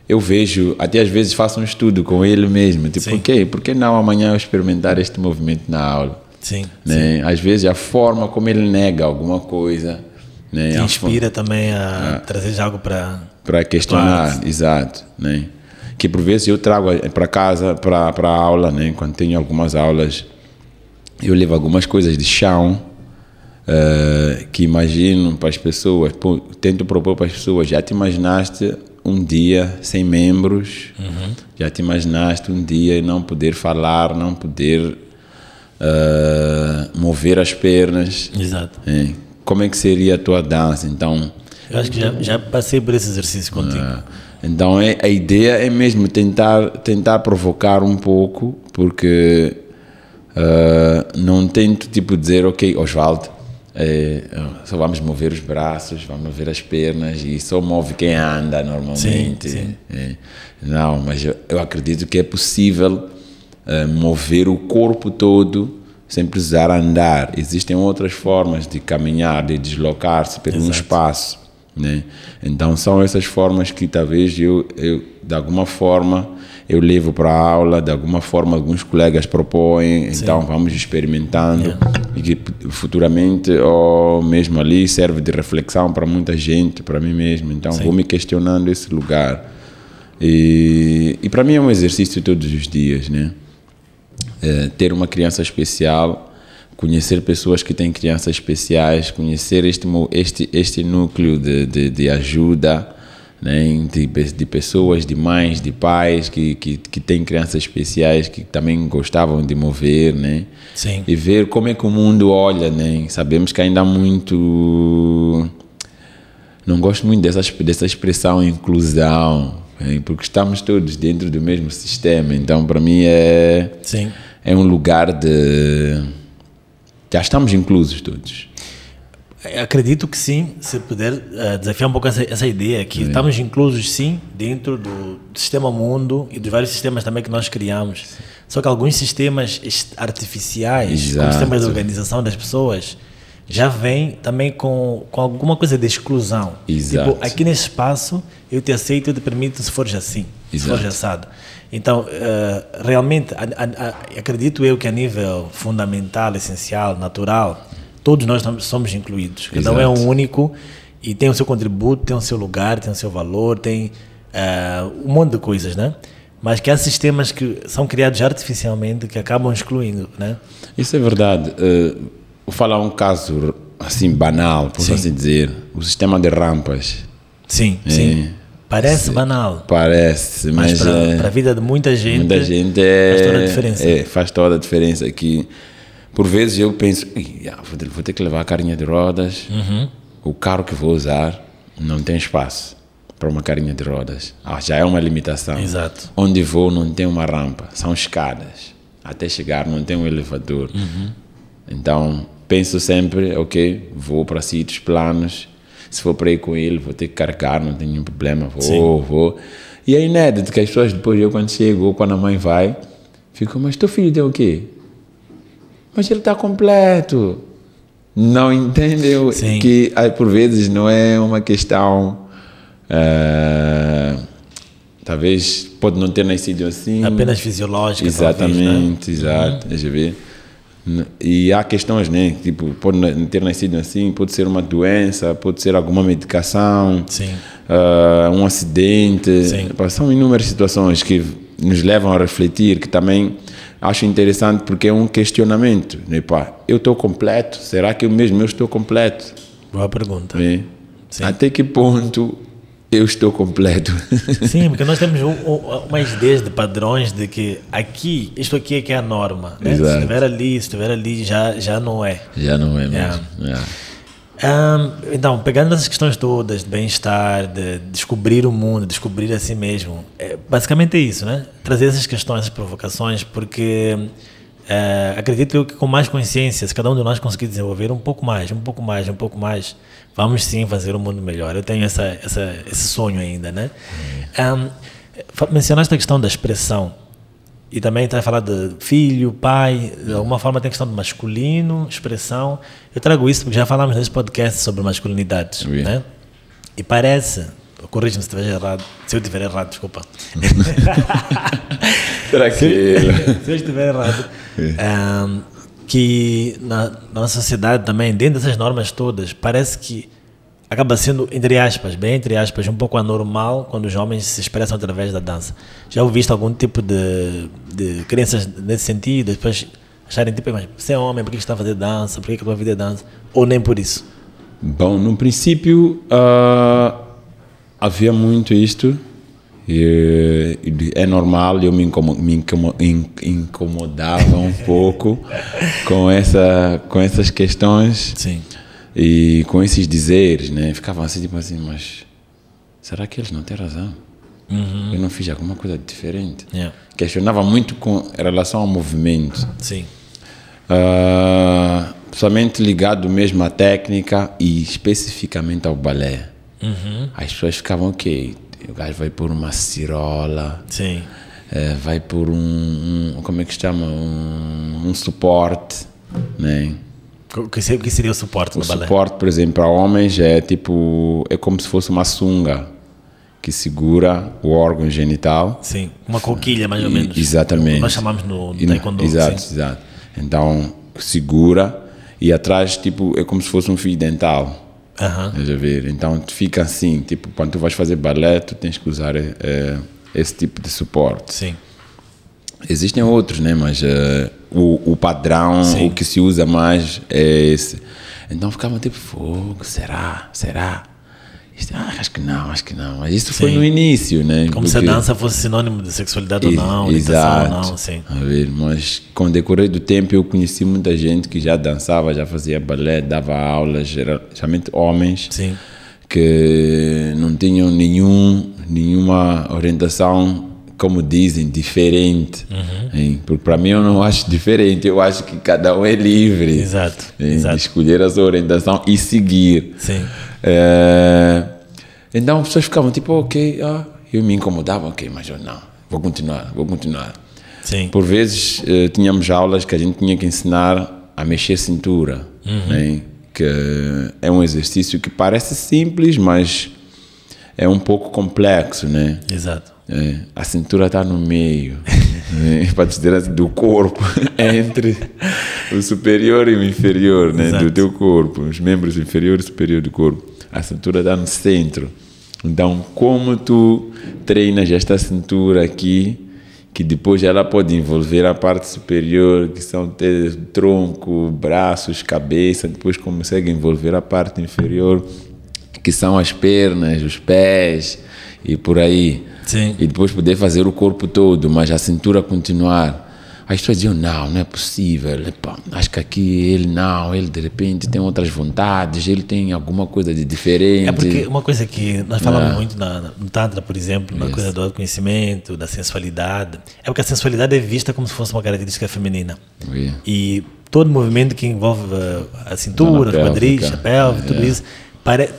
Speaker 2: Eu vejo, até às vezes faço um estudo com ele mesmo, tipo,
Speaker 1: Sim.
Speaker 2: quê? Por que não amanhã eu experimentar este movimento na aula?
Speaker 1: Sim.
Speaker 2: Né? Às vezes a forma como ele nega alguma coisa, né?
Speaker 1: Te
Speaker 2: A
Speaker 1: inspira também a trazer algo para.
Speaker 2: para questionar,
Speaker 1: Claro.
Speaker 2: exato, né? Que por vezes eu trago para casa, para para aula, né? Quando tenho algumas aulas, eu levo algumas coisas de chão eh, que imagino para as pessoas, pô, tento propor para as pessoas. Já te imaginaste um dia sem membros? Já te imaginaste um dia não poder falar, não poder eh, mover as pernas?
Speaker 1: Exato.
Speaker 2: É. Como é que seria a tua dança? Então,
Speaker 1: Eu acho que já, já passei por esse exercício contigo.
Speaker 2: ah, então é, a ideia é mesmo tentar tentar provocar um pouco, porque ah, não tento tipo dizer, ok, Oswaldo, eh, só vamos mover os braços, vamos mover as pernas e só move quem anda normalmente.
Speaker 1: Sim, sim.
Speaker 2: É. Não, mas eu, eu acredito que é possível eh, mover o corpo todo sem precisar andar. Existem outras formas de caminhar, de deslocar-se por um
Speaker 1: Exato.
Speaker 2: espaço. Né? Então são essas formas que talvez eu, eu de alguma forma eu levo para a aula, de alguma forma alguns colegas propõem, então vamos experimentando e que futuramente ou mesmo ali serve de reflexão para muita gente, para mim mesmo. Então vou me questionando esse lugar. E, e para mim é um exercício todos os dias, né? É, ter uma criança especial, conhecer pessoas que têm crianças especiais, conhecer este, este, este núcleo de, de, de ajuda, né? de, de pessoas, de mães, de pais que, que, que têm crianças especiais que também gostavam de mover, né?
Speaker 1: Sim.
Speaker 2: e ver como é que o mundo olha, né? Sabemos que ainda há muito não gosto muito dessa, dessa expressão inclusão, hein, porque estamos todos dentro do mesmo sistema. Então, para mim, é,
Speaker 1: Sim.
Speaker 2: é um lugar de. Já estamos inclusos todos.
Speaker 1: Acredito que sim, se puder uh, desafiar um pouco essa, essa ideia, que estamos inclusos sim dentro do sistema mundo e dos vários sistemas também que nós criamos. Só que alguns sistemas artificiais, como
Speaker 2: Exato.
Speaker 1: sistemas de organização das pessoas, já vêm também com, com alguma coisa de exclusão.
Speaker 2: Exato.
Speaker 1: Tipo, aqui nesse espaço eu te aceito, eu te permito se fores assim, se
Speaker 2: Exato.
Speaker 1: fores assado. Então, eh, realmente, acredito eu que a nível fundamental, essencial, natural, todos nós somos incluídos. Cada um é um único e tem o seu contributo, tem o seu lugar, tem o seu valor, tem eh, um monte de coisas, né? Mas que há sistemas que são criados artificialmente que acabam excluindo, né?
Speaker 2: Isso é verdade. Eh, vou falar um caso assim banal, por
Speaker 1: Sim.
Speaker 2: assim dizer. O sistema de rampas.
Speaker 1: Sim, sim. Parece banal,
Speaker 2: Parece,
Speaker 1: mas
Speaker 2: mas,
Speaker 1: para
Speaker 2: é,
Speaker 1: a vida de muita gente,
Speaker 2: muita gente é,
Speaker 1: faz toda a diferença.
Speaker 2: é, faz toda a diferença aqui. Por vezes eu penso, "Ih, ah, vou ter- vou ter que levar a carinha de rodas.
Speaker 1: Uhum.
Speaker 2: O carro que vou usar não tem espaço para uma carinha de rodas. Ah, já é uma limitação.
Speaker 1: Exato.
Speaker 2: Onde vou não tem uma rampa, são escadas. Até chegar não tem um elevador.
Speaker 1: Uhum.
Speaker 2: Então penso sempre, ok, vou para sítios planos. Se for para ir com ele, vou ter que carregar, não tem nenhum problema. Vou,
Speaker 1: Sim.
Speaker 2: vou. E é inédito que as pessoas depois, eu quando chego ou quando a mãe vai, ficam, mas teu filho tem o quê? Mas ele está completo. Não entendem
Speaker 1: Sim.
Speaker 2: que por vezes não é uma questão. eh, talvez pode não ter nascido assim.
Speaker 1: Apenas fisiológica, talvez, né?
Speaker 2: Exatamente, exato. Deixa eu ver. E há questões, né? Tipo, pode ter nascido assim, pode ser uma doença, pode ser alguma medicação,
Speaker 1: Sim.
Speaker 2: ah, um acidente.
Speaker 1: Sim.
Speaker 2: São inúmeras situações que nos levam a refletir, que também acho interessante porque é um questionamento. Né? Pá, eu estou completo? Será que eu mesmo eu estou completo?
Speaker 1: Boa pergunta.
Speaker 2: Né? Até que ponto eu estou completo?
Speaker 1: Sim, porque nós temos um- um- umas ideias de padrões de que aqui, isto aqui é que é a norma. Né? Se estiver ali, se estiver ali, já, já não é.
Speaker 2: Já não é mesmo. Yeah.
Speaker 1: Ahn, então, pegando essas questões todas de bem-estar, de descobrir o mundo, descobrir a si mesmo, é, basicamente é isso, né? Trazer essas questões, essas provocações, porque eh, acredito eu que com mais consciência, se cada um de nós conseguir desenvolver um pouco mais, um pouco mais, um pouco mais, vamos sim fazer um mundo melhor. Eu tenho essa, essa, esse sonho ainda, né? Fa- mencionaste a questão da expressão. E também está a falar de filho, pai, de alguma forma tem a questão de masculino, expressão. Eu trago isso porque já falamos nesse podcast sobre masculinidades, né? E parece, corrija-me se estiver errado, se eu estiver errado, desculpa.
Speaker 2: Será que
Speaker 1: se eu estiver errado, ahm, que na, na nossa sociedade também, dentro dessas normas todas, parece que acaba sendo, entre aspas, bem entre aspas, um pouco anormal quando os homens se expressam através da dança. Já ouviste algum tipo de, de crenças nesse sentido? Depois acharem tipo, mas você é homem, por que está a fazer dança? Por que que a tua vida é dança? Ou nem por isso?
Speaker 2: Bom, no princípio ah, havia muito isto. E, é normal, eu me, incomo, me incomo, in- incomodava um pouco com, essa, com essas questões
Speaker 1: Sim.
Speaker 2: e com esses dizeres, né? Ficavam assim, tipo assim, mas será que eles não têm razão? Eu não fiz alguma coisa diferente.
Speaker 1: Yeah.
Speaker 2: Questionava muito com relação ao movimento.
Speaker 1: Sim.
Speaker 2: Ah, somente ligado mesmo à técnica e especificamente ao balé. As pessoas ficavam, ok, o gajo vai por uma cirola,
Speaker 1: Sim.
Speaker 2: eh, vai por um, um- como é que se chama, um, um suporte, né?
Speaker 1: O que seria, o o suporte
Speaker 2: O
Speaker 1: no balé?
Speaker 2: suporte, por exemplo, para homens é tipo, é como se fosse uma sunga que segura o órgão genital.
Speaker 1: Sim. Uma coquilha, mais ou
Speaker 2: E-
Speaker 1: menos.
Speaker 2: Exatamente.
Speaker 1: Nós chamamos no, no
Speaker 2: E
Speaker 1: taekwondo.
Speaker 2: Exato,
Speaker 1: sim.
Speaker 2: exato. Então, segura e atrás, tipo, é como se fosse um fio dental. A ver? Então, fica assim, tipo, quando tu vais fazer balé, tu tens que usar eh, esse tipo de suporte.
Speaker 1: Sim.
Speaker 2: Existem outros, né? Mas eh, o, o padrão,
Speaker 1: Sim.
Speaker 2: o que se usa mais é esse. Então, ficavam tipo, fogo, será? Será? Ah, acho que não, acho que não. Mas isso foi
Speaker 1: Sim.
Speaker 2: no início, né?
Speaker 1: Como se a
Speaker 2: Porque-
Speaker 1: dança fosse sinônimo de sexualidade ou
Speaker 2: Ex-
Speaker 1: não, orientação ou não, sim.
Speaker 2: A ver, mas com o decorrer do tempo eu conheci muita gente que já dançava, já fazia balé, dava aulas, geral- geralmente homens,
Speaker 1: Sim.
Speaker 2: que não tinham nenhum, nenhuma orientação, como dizem, diferente. Porque para mim eu não acho diferente, eu acho que cada um é livre
Speaker 1: Exato,
Speaker 2: hein,
Speaker 1: exato.
Speaker 2: de escolher a sua orientação e seguir.
Speaker 1: Sim.
Speaker 2: É, então as pessoas ficavam tipo, ok, ah, eu me incomodava, ok, mas eu não, vou continuar, vou continuar.
Speaker 1: Sim.
Speaker 2: Por vezes eh, tínhamos aulas que a gente tinha que ensinar a mexer cintura, né? que é um exercício que parece simples, mas é um pouco complexo, né?
Speaker 1: Exato.
Speaker 2: É, a cintura está no meio, né? para dizer assim, do corpo, entre o superior e o inferior né?
Speaker 1: Exato.
Speaker 2: do teu corpo, os membros inferior e superior do corpo. A cintura está no centro. Então, como tu treinas esta cintura aqui, que depois ela pode envolver a parte superior, que são te- tronco, braços, cabeça, depois consegue envolver a parte inferior, que são as pernas, os pés e por aí.
Speaker 1: Sim.
Speaker 2: E depois poder fazer o corpo todo, mas a cintura continuar. As pessoas diziam, não, não é possível. Epá, acho que aqui ele não, ele de repente tem outras vontades, ele tem alguma coisa de diferente.
Speaker 1: É porque uma coisa que nós falamos muito na, no Tantra, por exemplo, na coisa do autoconhecimento, da sensualidade, é porque a sensualidade é vista como se fosse uma característica feminina. E todo movimento que envolve uh, a cintura, os quadris, a pelve, tudo isso, pare...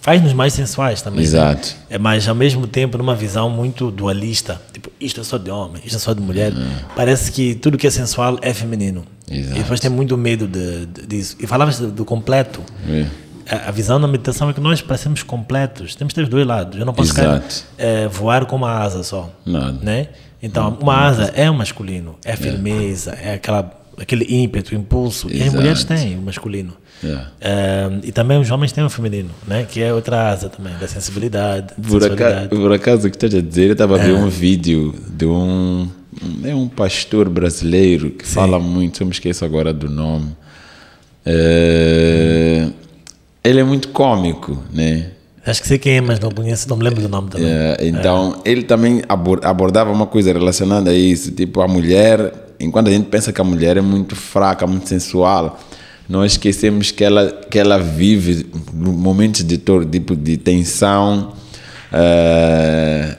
Speaker 1: faz-nos mais sensuais também. né?
Speaker 2: Exato.
Speaker 1: É, mas ao mesmo tempo numa visão muito dualista. Tipo, isto é só de homem, isto é só de mulher. Parece que tudo que é sensual é feminino.
Speaker 2: Exato.
Speaker 1: E depois tem muito medo de, de- disso. E falavas do, do completo.
Speaker 2: Oui.
Speaker 1: A, a visão da meditação é que nós parecemos completos. Temos que ter os dois lados. Eu não posso ficar,
Speaker 2: Exato.
Speaker 1: eh, voar com uma asa só.
Speaker 2: Nada.
Speaker 1: Né? Então, uma asa é o masculino, é firmeza, é aquela, aquele ímpeto, impulso. E as
Speaker 2: Exato.
Speaker 1: mulheres têm o masculino.
Speaker 2: É.
Speaker 1: Eh, e também os homens têm o feminino, né? que é outra asa também, da sensibilidade.
Speaker 2: Por acaso, por acaso, o que estás a dizer, eu estava a
Speaker 1: É.
Speaker 2: ver um vídeo de um. É um pastor brasileiro que fala muito, eu me esqueço agora do nome. É, ele é muito cômico, né?
Speaker 1: Acho que sei quem é, mas não conheço, não me lembro do nome também.
Speaker 2: É, então, ele também abor- abordava uma coisa relacionada a isso. Tipo, a mulher, enquanto a gente pensa que a mulher é muito fraca, muito sensual, nós esquecemos que ela, que ela vive momentos de, tor- tipo, de tensão. É,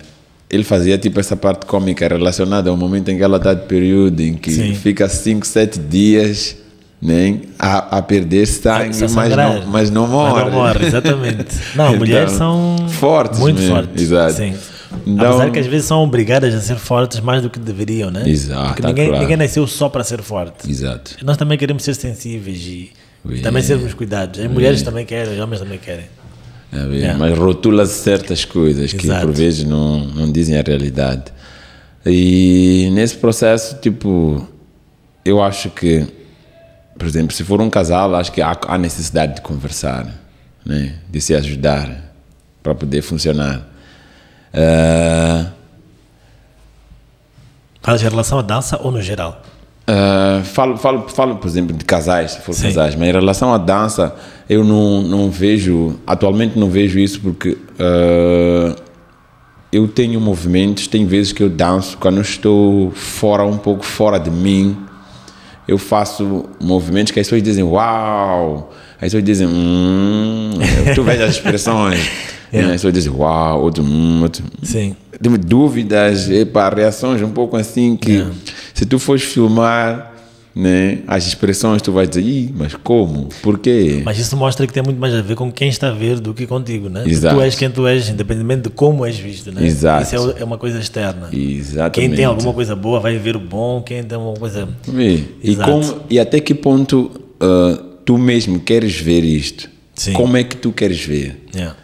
Speaker 2: ele fazia tipo essa parte cômica relacionada ao momento em que ela está de período, em que
Speaker 1: Sim.
Speaker 2: fica 5, 7 dias né, a, a perder sangue, mas não, mas não morre.
Speaker 1: Mas não morre, exatamente. Não,
Speaker 2: Então,
Speaker 1: mulheres são
Speaker 2: fortes
Speaker 1: muito
Speaker 2: mesmo,
Speaker 1: fortes.
Speaker 2: exato.
Speaker 1: Sim.
Speaker 2: Então-
Speaker 1: Apesar que às vezes são obrigadas a ser fortes mais do que deveriam, né?
Speaker 2: Exato,
Speaker 1: Porque ninguém,
Speaker 2: claro.
Speaker 1: ninguém nasceu só para ser forte.
Speaker 2: Exato.
Speaker 1: Nós também queremos ser sensíveis e também sermos cuidados. As mulheres também querem, os homens também querem.
Speaker 2: É,
Speaker 1: Yeah.
Speaker 2: Mas rotula certas coisas que
Speaker 1: Exato.
Speaker 2: por vezes não, não dizem a realidade. E nesse processo, tipo, eu acho que, por exemplo, se for um casal, acho que há, há necessidade de conversar, né? de se ajudar para poder funcionar. Ah,
Speaker 1: Falas em relação à dança ou no geral?
Speaker 2: Ah, falo, falo, falo, por exemplo, de casais, se for
Speaker 1: Sim.
Speaker 2: casais, mas em relação à dança, eu não, não vejo, atualmente não vejo isso porque ah, eu tenho movimentos, tem vezes que eu danço, quando eu estou fora, um pouco fora de mim, eu faço movimentos que as pessoas dizem uau, as pessoas dizem hum, tu vês as expressões, né? as pessoas dizem uau, outro hum, outro
Speaker 1: Sim.
Speaker 2: Tenho dúvidas, epa, reações um pouco assim que se tu fores filmar né, as expressões tu vais dizer, Ih, mas como? Por quê?
Speaker 1: Mas isso mostra que tem muito mais a ver com quem está a ver do que contigo, né?
Speaker 2: Exato.
Speaker 1: Tu és quem tu és, independentemente de como és visto, né?
Speaker 2: Exato.
Speaker 1: Isso é é uma coisa externa.
Speaker 2: Exatamente.
Speaker 1: Quem tem alguma coisa boa vai ver o bom, quem tem alguma coisa.
Speaker 2: E,
Speaker 1: Exato.
Speaker 2: como, e até que ponto ah, tu mesmo queres ver isto?
Speaker 1: Sim.
Speaker 2: Como é que tu queres ver?
Speaker 1: Yeah.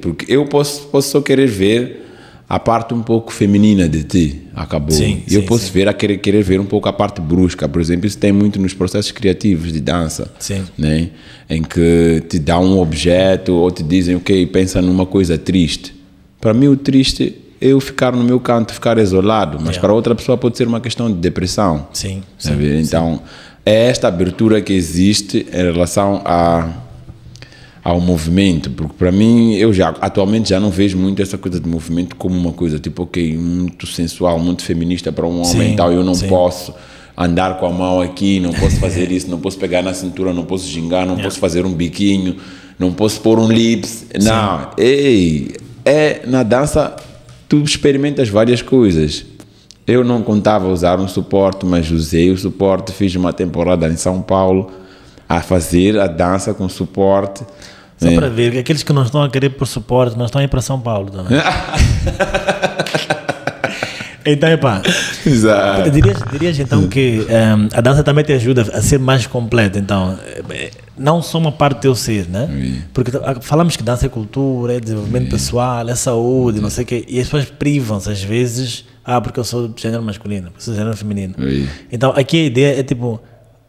Speaker 2: Porque eu posso, posso só querer ver a parte um pouco feminina de ti, acabou.
Speaker 1: Sim,
Speaker 2: e eu
Speaker 1: sim,
Speaker 2: posso
Speaker 1: sim.
Speaker 2: ver a querer, querer ver um pouco a parte brusca, por exemplo, isso tem muito nos processos criativos de dança,
Speaker 1: Sim.
Speaker 2: né? Em que te dá um objeto ou te dizem, ok, pensa numa coisa triste. Para mim o triste é eu ficar no meu canto, ficar isolado, mas
Speaker 1: Yeah.
Speaker 2: para outra pessoa pode ser uma questão de depressão.
Speaker 1: Sim,
Speaker 2: Tá vendo? Então, é esta abertura que existe em relação a, ao movimento, porque para mim, eu já atualmente já não vejo muito essa coisa de movimento como uma coisa tipo, ok, muito sensual, muito feminista para um homem,
Speaker 1: Sim,
Speaker 2: então eu não
Speaker 1: sim.
Speaker 2: posso andar com a mão aqui, não posso fazer isso, não posso pegar na cintura, não posso gingar, não posso fazer um biquinho. não posso pôr um lips. Não, ei, é na dança tu experimentas várias coisas. Eu não contava usar um suporte, mas usei o suporte, fiz uma temporada em São Paulo a fazer a dança com suporte.
Speaker 1: Só é. para ver, aqueles que não estão a querer por suporte, não estão a ir para São Paulo também. então, epá,
Speaker 2: Exato.
Speaker 1: Dirias, dirias então que um, a dança também te ajuda a ser mais completa, então, eh, não só uma parte do teu ser, né?
Speaker 2: Oui.
Speaker 1: Porque falamos que dança é cultura, é desenvolvimento oui. pessoal, é saúde, oui. não sei o quê, e as pessoas privam-se às vezes, ah, porque eu sou de género masculino, eu sou de género feminino. Então, aqui a ideia é tipo,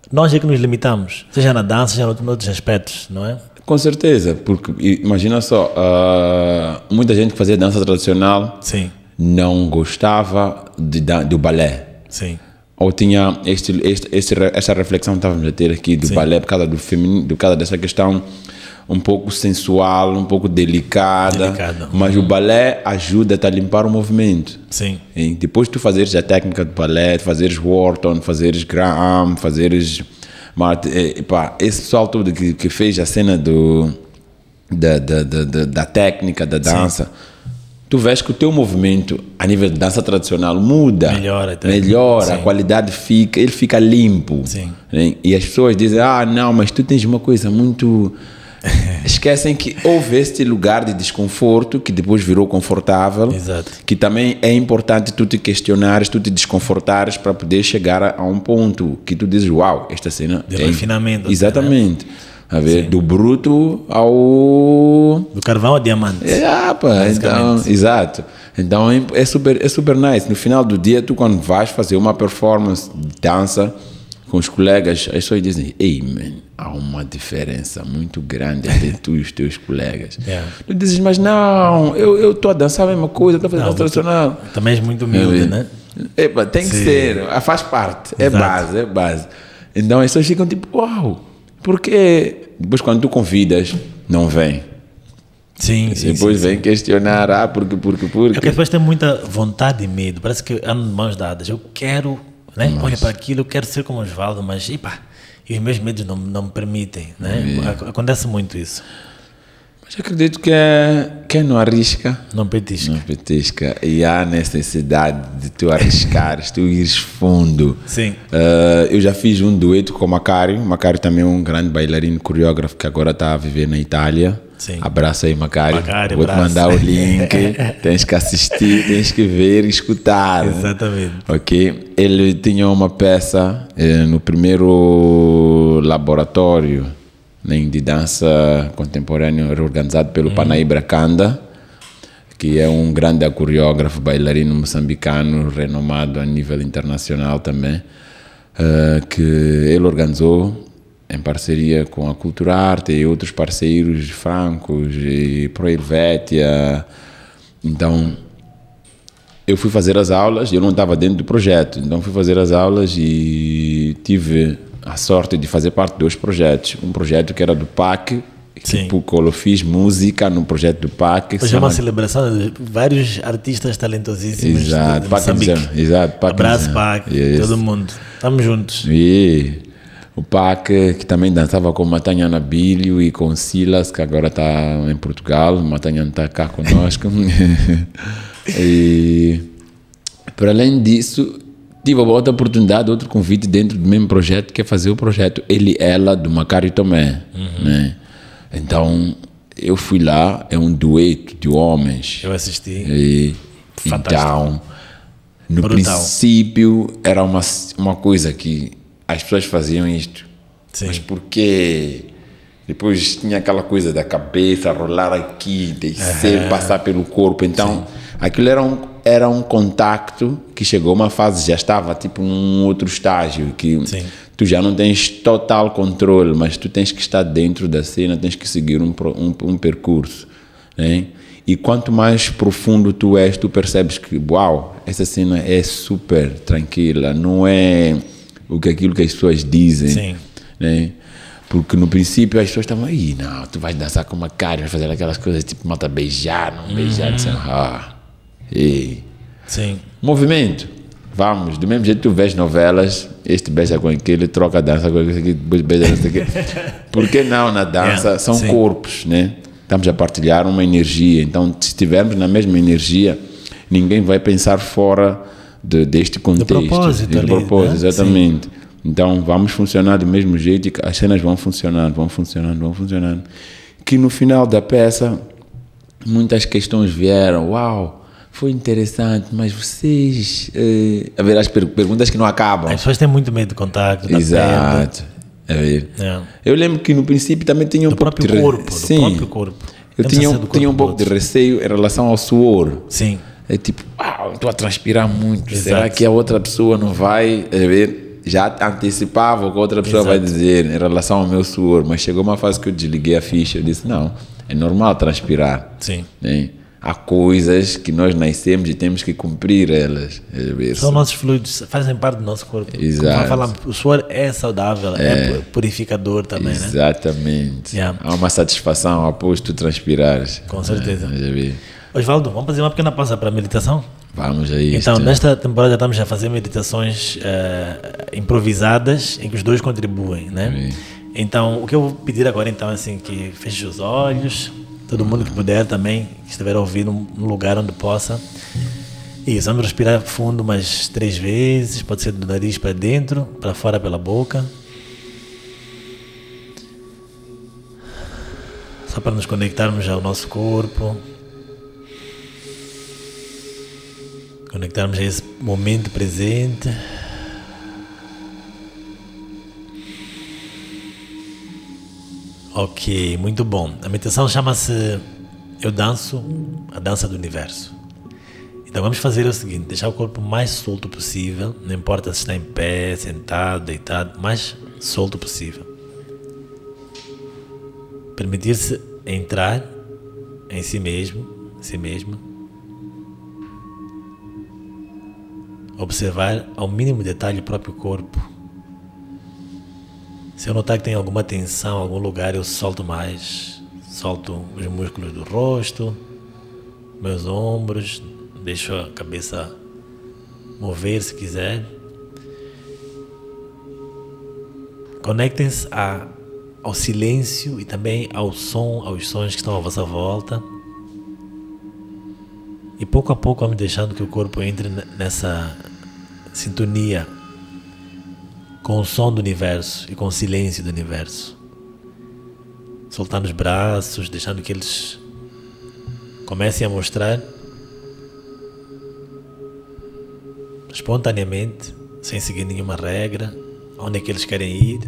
Speaker 1: nós é que nos limitamos, seja na dança, seja em outros aspectos, não é?
Speaker 2: Com certeza, porque imagina só, uh, muita gente que fazia dança tradicional
Speaker 1: Sim.
Speaker 2: não gostava de, do balé.
Speaker 1: Sim.
Speaker 2: Ou tinha este, este, este, essa reflexão que estávamos a ter aqui do
Speaker 1: Sim.
Speaker 2: balé por causa do feminino, por causa dessa questão um pouco sensual, um pouco delicada.
Speaker 1: Delicado.
Speaker 2: Mas o balé ajuda a limpar o movimento.
Speaker 1: Sim.
Speaker 2: E depois tu fazeres a técnica do balé, fazeres Wharton, fazeres Graham, fazeres Pá, esse pessoal todo que, que fez a cena do, da, da, da, da técnica, da dança, Sim. tu vês que o teu movimento a nível de dança tradicional muda.
Speaker 1: Melhora. Até.
Speaker 2: Melhora,
Speaker 1: Sim.
Speaker 2: a qualidade fica, ele fica limpo.
Speaker 1: Sim.
Speaker 2: Né? E as pessoas dizem, ah, não, mas tu tens uma coisa muito... Esquecem que houve este lugar de desconforto que depois virou confortável.
Speaker 1: Exato.
Speaker 2: Que também é importante tu te questionares, tu te desconfortares para poder chegar a, a, um ponto que tu dizes, uau, esta cena.
Speaker 1: De
Speaker 2: é
Speaker 1: refinamento.
Speaker 2: Exatamente. Né? A ver, Sim. do bruto ao.
Speaker 1: Do carvão ao diamante.
Speaker 2: É, ah, pá, então, exato. Então é super, é super nice. No final do dia, tu quando vais fazer uma performance de dança com os colegas, as pessoas dizem, ei, man, há uma diferença muito grande entre tu e os teus colegas.
Speaker 1: Yeah.
Speaker 2: Tu dizes, mas não, eu estou a dançar a mesma coisa, estou a fazer dança tradicional.
Speaker 1: Também és muito humilde, né?
Speaker 2: Epa, tem Sim. que ser, faz parte, é
Speaker 1: Exato.
Speaker 2: base, é base. Então as pessoas ficam tipo, uau, porque depois quando tu convidas, não vem.
Speaker 1: Sim, sim
Speaker 2: Depois
Speaker 1: sim,
Speaker 2: vem
Speaker 1: sim.
Speaker 2: questionar, ah, porque, porque, porque.
Speaker 1: É que depois tem muita vontade e medo, parece que andam de mãos dadas. Eu quero, né? Olha para aquilo, eu quero ser como Osvaldo, mas epá, e os meus medos não, não me permitem, né? Acontece muito isso.
Speaker 2: Mas acredito que é, quem não arrisca,
Speaker 1: Não petisca.
Speaker 2: não petisca. E há necessidade de tu arriscares, tu ires fundo.
Speaker 1: Sim.
Speaker 2: Uh, eu já fiz um dueto com o Macário. O Macário também é um grande bailarino coreógrafo que agora está a viver na Itália.
Speaker 1: Sim.
Speaker 2: Abraço aí, Macário.
Speaker 1: Macário,
Speaker 2: Vou te
Speaker 1: abraço.
Speaker 2: mandar o link. tens que assistir, tens que ver e escutar.
Speaker 1: Exatamente.
Speaker 2: Ok? Ele tinha uma peça eh, no primeiro laboratório né, de dança contemporânea organizado pelo Panaíba Kanda, que é um grande coreógrafo, bailarino moçambicano, renomado a nível internacional também, eh, que ele organizou em parceria com a Cultura Arte e outros parceiros francos e Pro Helvétia. Então, eu fui fazer as aulas, eu não estava dentro do projeto, então fui fazer as aulas e tive a sorte de fazer parte de dois projetos. Um projeto que era do PAC,
Speaker 1: Sim.
Speaker 2: tipo, eu fiz música no projeto do PAC.
Speaker 1: Hoje é uma celebração de vários artistas talentosíssimos
Speaker 2: Exato,
Speaker 1: de, de
Speaker 2: Pac
Speaker 1: Moçambique.
Speaker 2: Exato, Pac
Speaker 1: Abraço. Pac, todo mundo. Estamos juntos.
Speaker 2: E o PAC, que também dançava com Matanhana Bilho e com Silas, que agora está em Portugal. Matanhana está cá conosco. e, para além disso, tive a outra oportunidade, outro convite dentro do mesmo projeto, que é fazer o projeto Ele Ela, do Macário Tomé. Né? Então, eu fui lá, é um dueto de homens.
Speaker 1: Eu assisti.
Speaker 2: E,
Speaker 1: Fantástico.
Speaker 2: então, no
Speaker 1: Brutal.
Speaker 2: princípio, era uma, uma coisa que as pessoas faziam isto.
Speaker 1: Sim.
Speaker 2: Mas por quê? Depois tinha aquela coisa da cabeça, rolar aqui, descer, passar pelo corpo. Então, aquilo era um, era um contacto que chegou a uma fase, já estava tipo num outro estágio, que
Speaker 1: Sim.
Speaker 2: tu já não tens total controle, mas tu tens que estar dentro da cena, tens que seguir um, um, um percurso. Né? E quanto mais profundo tu és, tu percebes que, uau, essa cena é super tranquila, não é o que aquilo que as pessoas dizem.
Speaker 1: Sim.
Speaker 2: Né? Porque no princípio as pessoas estavam aí, não, tu vais dançar com uma cara, vai fazer aquelas coisas tipo malta beijar, não beijar, dizendo, ah, ei.
Speaker 1: Sim.
Speaker 2: Movimento. Vamos, do mesmo jeito que tu vês novelas, este beija com aquele, troca dança com aquele, depois beija o quê. Por que não na dança?
Speaker 1: Yeah,
Speaker 2: São
Speaker 1: sim.
Speaker 2: corpos, né? Estamos a partilhar uma energia. Então, se estivermos na mesma energia, ninguém vai pensar fora de, deste contexto.
Speaker 1: propósito
Speaker 2: do
Speaker 1: ali,
Speaker 2: propósito,
Speaker 1: né?
Speaker 2: exatamente. Então, vamos funcionar do mesmo jeito e as cenas vão funcionando, vão funcionando, vão funcionando. Que no final da peça, muitas questões vieram. Uau, foi interessante, mas vocês. Eh, a ver, as per- perguntas que não acabam.
Speaker 1: As pessoas têm muito medo de contacto, da
Speaker 2: Exato.
Speaker 1: Perda. É.
Speaker 2: Eu lembro que no princípio também tinha um
Speaker 1: Do
Speaker 2: pouco
Speaker 1: próprio
Speaker 2: de
Speaker 1: corpo, do
Speaker 2: Sim.
Speaker 1: próprio corpo.
Speaker 2: Eu tinha, um-
Speaker 1: do
Speaker 2: tinha um pouco de receio em relação ao suor.
Speaker 1: Sim.
Speaker 2: É tipo, uau, estou a transpirar muito.
Speaker 1: Exato.
Speaker 2: Será que a outra pessoa não vai a ver? Já antecipava o que a outra pessoa vai
Speaker 1: Exato.
Speaker 2: dizer em relação ao meu suor. Mas chegou uma fase que eu desliguei a ficha. Eu disse, não, é normal transpirar.
Speaker 1: Sim.
Speaker 2: né? Há coisas que nós nascemos e temos que cumprir elas. ver?
Speaker 1: São nossos fluidos, fazem parte do nosso corpo.
Speaker 2: Exato.
Speaker 1: falamos, o suor é saudável, é, pu- purificador também, né?
Speaker 2: Exatamente.
Speaker 1: Yeah.
Speaker 2: Há uma satisfação após tu transpirares.
Speaker 1: Com certeza.
Speaker 2: É, vi.
Speaker 1: Osvaldo, vamos fazer uma pequena pausa para a meditação?
Speaker 2: Vamos a isto.
Speaker 1: Então, nesta temporada estamos a fazer meditações eh, improvisadas em que os dois contribuem, né? Então, o que eu vou pedir agora então é assim que feche os olhos, todo mundo que puder também, que estiver num num lugar onde possa. Isso, vamos respirar fundo umas três vezes, pode ser do nariz para dentro, para fora pela boca. Só para nos conectarmos ao nosso corpo. Conectarmos a esse momento presente. Ok, muito bom. A meditação chama-se Eu Danço a Dança do Universo. Então vamos fazer o seguinte: deixar o corpo mais solto possível, não importa se está em pé, sentado, deitado, mais solto possível. Permitir-se entrar em si mesmo, si mesma. Observar ao mínimo detalhe o próprio corpo. Se eu notar que tem alguma tensão em algum lugar, eu solto mais. Solto os músculos do rosto, meus ombros, deixo a cabeça mover se quiser. Conectem-se ao silêncio e também ao som, aos sons que estão à vossa volta. E pouco a pouco vamos deixando que o corpo entre ne- nessa sintonia com o som do universo e com o silêncio do universo. Soltando os braços, deixando que eles comecem a mostrar espontaneamente, sem seguir nenhuma regra, onde é que eles querem ir.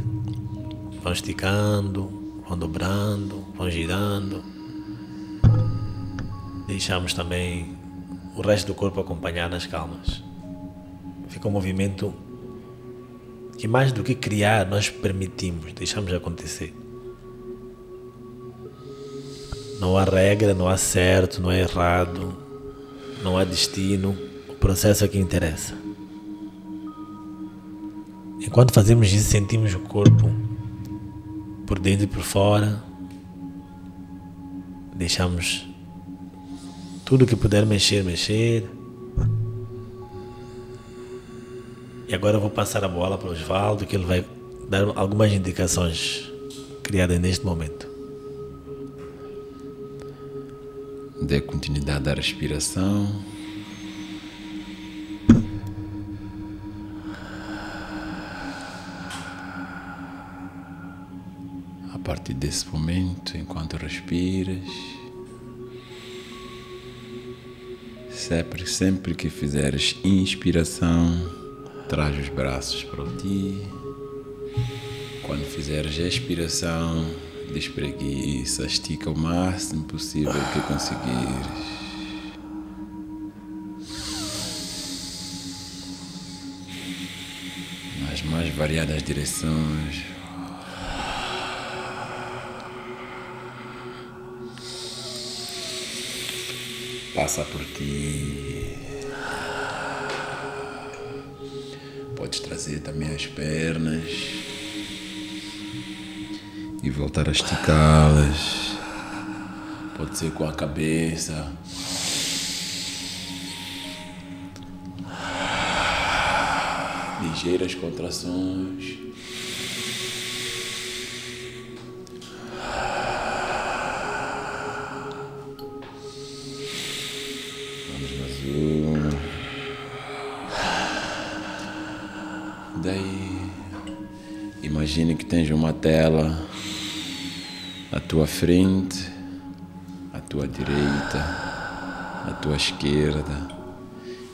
Speaker 1: Vão esticando, vão dobrando, vão girando. Deixamos também o resto do corpo acompanhar nas calmas. Fica um movimento que mais do que criar, nós permitimos, deixamos acontecer. Não há regra, não há certo, não há errado, não há destino. O processo é que interessa. Enquanto fazemos isso, sentimos o corpo por dentro e por fora. Deixamos tudo que puder mexer, mexer. E agora eu vou passar a bola para o Osvaldo, que ele vai dar algumas indicações criadas neste momento.
Speaker 2: Dê continuidade à respiração. A partir desse momento, enquanto respiras, sempre, sempre que fizeres inspiração, traz os braços para ti. Quando fizeres expiração, despreguiça, estica o máximo possível que conseguires. Nas mais variadas direções. Passa por ti. Trazer também as pernas e voltar a esticá-las. Pode ser com a cabeça. ligeiras contrações. Tens uma tela à tua frente, à tua direita, à tua esquerda,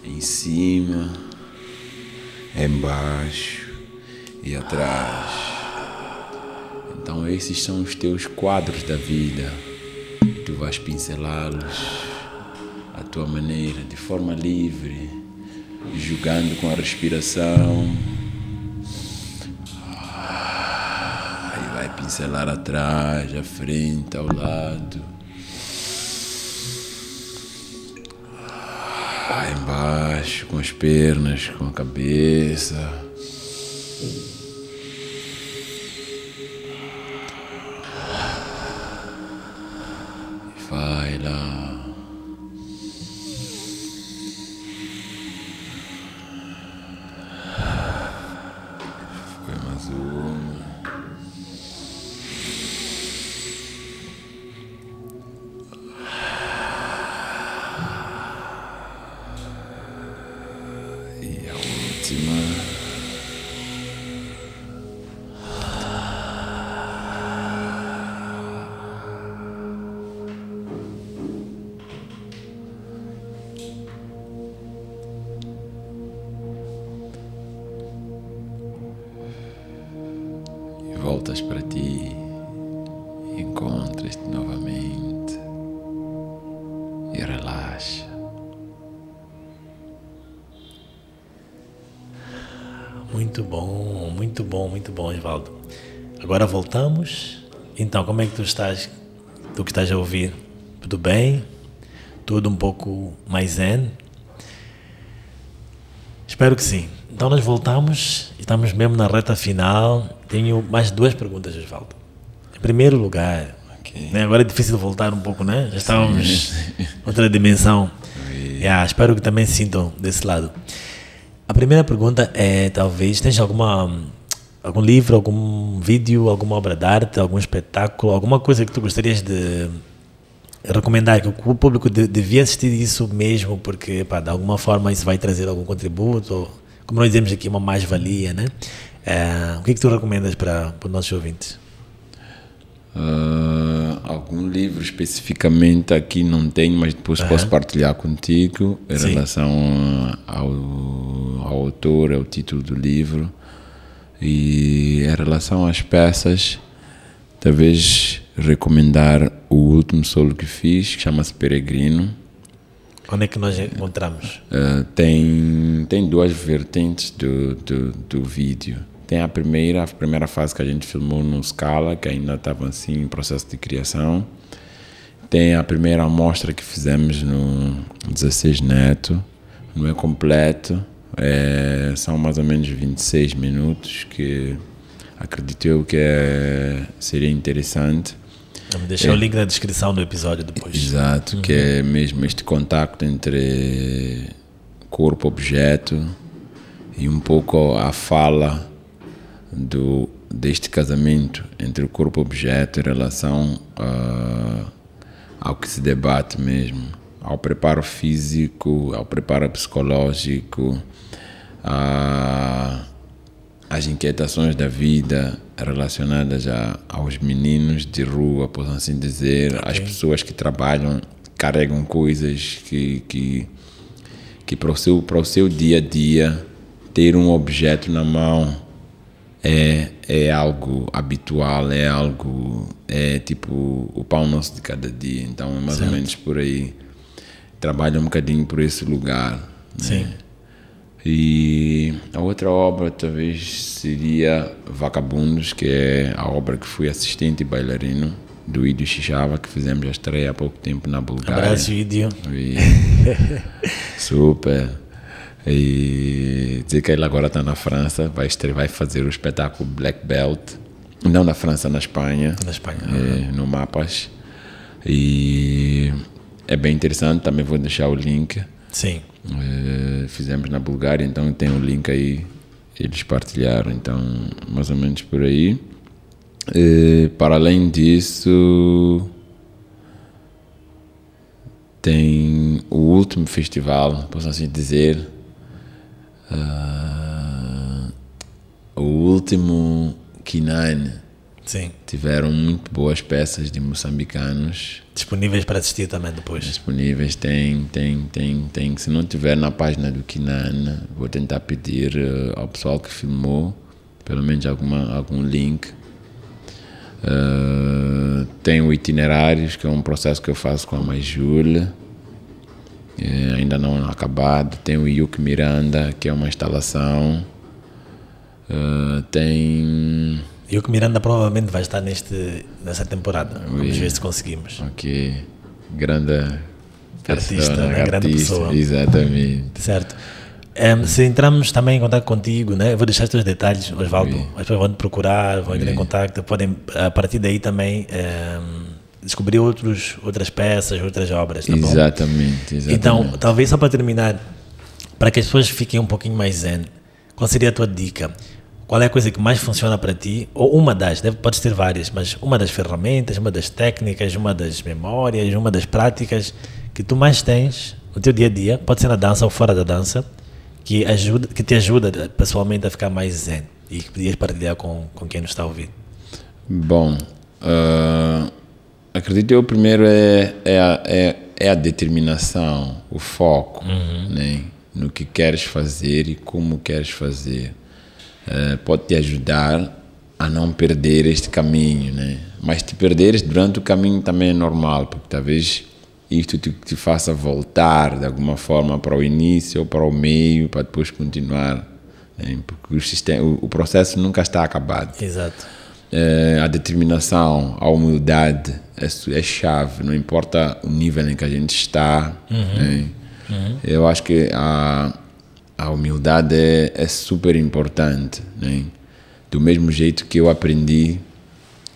Speaker 2: em cima, embaixo e atrás. Então esses são os teus quadros da vida. Tu vais pincelá-los à tua maneira, de forma livre, jogando com a respiração. Pincelar atrás, à frente, ao lado. Lá embaixo, com as pernas, com a cabeça.
Speaker 1: Então, como é que tu estás? Tu que estás a ouvir? Tudo bem? Tudo um pouco mais zen? Espero que sim. Então, nós voltamos. Estamos mesmo na reta final. Tenho mais duas perguntas, Osvaldo. Em primeiro lugar,
Speaker 2: Ok.
Speaker 1: né, agora é difícil voltar um pouco, né? Já estávamos em outra dimensão. Yeah, espero que também sintam desse lado. A primeira pergunta é, talvez, tens alguma algum livro, algum vídeo, alguma obra de arte, algum espetáculo, alguma coisa que tu gostarias de recomendar que o público de- devia assistir isso mesmo, porque pá, de alguma forma isso vai trazer algum contributo, ou, como nós dizemos aqui, uma mais-valia, né? Eh, o que é que tu recomendas para, para os nossos ouvintes?
Speaker 2: Ah, algum livro especificamente aqui não tenho, mas depois posso partilhar contigo em
Speaker 1: Sim.
Speaker 2: relação ao, ao autor, ao título do livro. E em relação às peças, talvez recomendar o último solo que fiz, que chama-se Peregrino.
Speaker 1: Onde é que nós encontramos?
Speaker 2: Uh, tem, tem duas vertentes do, do, do vídeo. Tem a primeira, a primeira fase que a gente filmou no Scala, que ainda estava assim em processo de criação. Tem a primeira amostra que fizemos no 16 Neto. Não é completo, é, são mais ou menos 26 minutos, que acredito eu que é, seria interessante.
Speaker 1: Vamos deixar o link na descrição do episódio depois.
Speaker 2: Exato, que é mesmo este contacto entre corpo-objeto e um pouco a fala do, deste casamento entre o corpo-objeto em relação ah, ao que se debate mesmo, ao preparo físico, ao preparo psicológico, a, as inquietações da vida relacionadas a, aos meninos de rua, posso assim dizer, as pessoas que trabalham, carregam coisas que, que, que para, o seu, para o seu dia a dia ter um objeto na mão é, é algo habitual, é algo, é tipo o pão nosso de cada dia. Então é mais ou menos por aí. Trabalha um bocadinho por esse lugar. né?
Speaker 1: Sim.
Speaker 2: E a outra obra talvez seria Vagabundos, que é a obra que fui assistente e bailarino do Ido Xixava, que fizemos a estreia há pouco tempo na Bulgária.
Speaker 1: Abraço, vídeo.
Speaker 2: E- Super. E dizer que ele agora está na França, vai, estre- vai fazer o espetáculo Black Belt. Não na França, na Espanha.
Speaker 1: Na Espanha.
Speaker 2: É, no Mapas. E é bem interessante, também vou deixar o link.
Speaker 1: Sim.
Speaker 2: Eh, fizemos na Bulgária, então tem o link aí. eles partilharam, então mais ou menos por aí. E, para além disso, tem o último festival, posso assim dizer, uh, o último Kinan.
Speaker 1: Sim.
Speaker 2: Tiveram muito boas peças de moçambicanos.
Speaker 1: Disponíveis para assistir também depois.
Speaker 2: Disponíveis, tem, tem, tem, tem. Se não tiver na página do Kinan, vou tentar pedir uh, ao pessoal que filmou, pelo menos alguma, algum link. Uh, tem o Itinerários, que é um processo que eu faço com a Mãe Júlia, é, ainda não acabado. Tem o Yuk Miranda, que é uma instalação. Uh, tem
Speaker 1: e o que Miranda provavelmente vai estar neste, nessa temporada. Vamos ver se conseguimos.
Speaker 2: Ok. Grande
Speaker 1: artista, né? grande artista, pessoa.
Speaker 2: Exatamente.
Speaker 1: Certo. Um, se entramos também em contato contigo, né? Eu vou deixar os teus detalhes, Osvaldo. Oui. As pessoas vão te procurar, vão entrar em contato, podem a partir daí também um, descobrir outros, outras peças, outras obras. Tá
Speaker 2: exatamente, exatamente.
Speaker 1: Então, talvez só para terminar, para que as pessoas fiquem um pouquinho mais zen, qual seria a tua dica? Qual é a coisa que mais funciona para ti? Ou uma das, deve, pode ter várias, mas uma das ferramentas, uma das técnicas, uma das memórias, uma das práticas que tu mais tens no teu dia a dia, pode ser na dança ou fora da dança, que, ajuda, que te ajuda pessoalmente a ficar mais zen e que podias partilhar com, com quem nos está a ouvir?
Speaker 2: Bom, uh, acredito o primeiro é, é, a, é, é a determinação, o foco uhum. né, no que queres fazer e como queres fazer. Eh, pode te ajudar a não perder este caminho, né? Mas te perderes durante o caminho também é normal, porque talvez isto te, te faça voltar de alguma forma para o início ou para o meio, para depois continuar, né? porque o, sistema, o, o, processo nunca está acabado.
Speaker 1: Exato.
Speaker 2: É, a determinação, a humildade é, é, chave, não importa o nível em que a gente está. Uhum. Né? Uhum. Eu acho que a a humildade é, é super importante. Né? Do mesmo jeito que eu aprendi,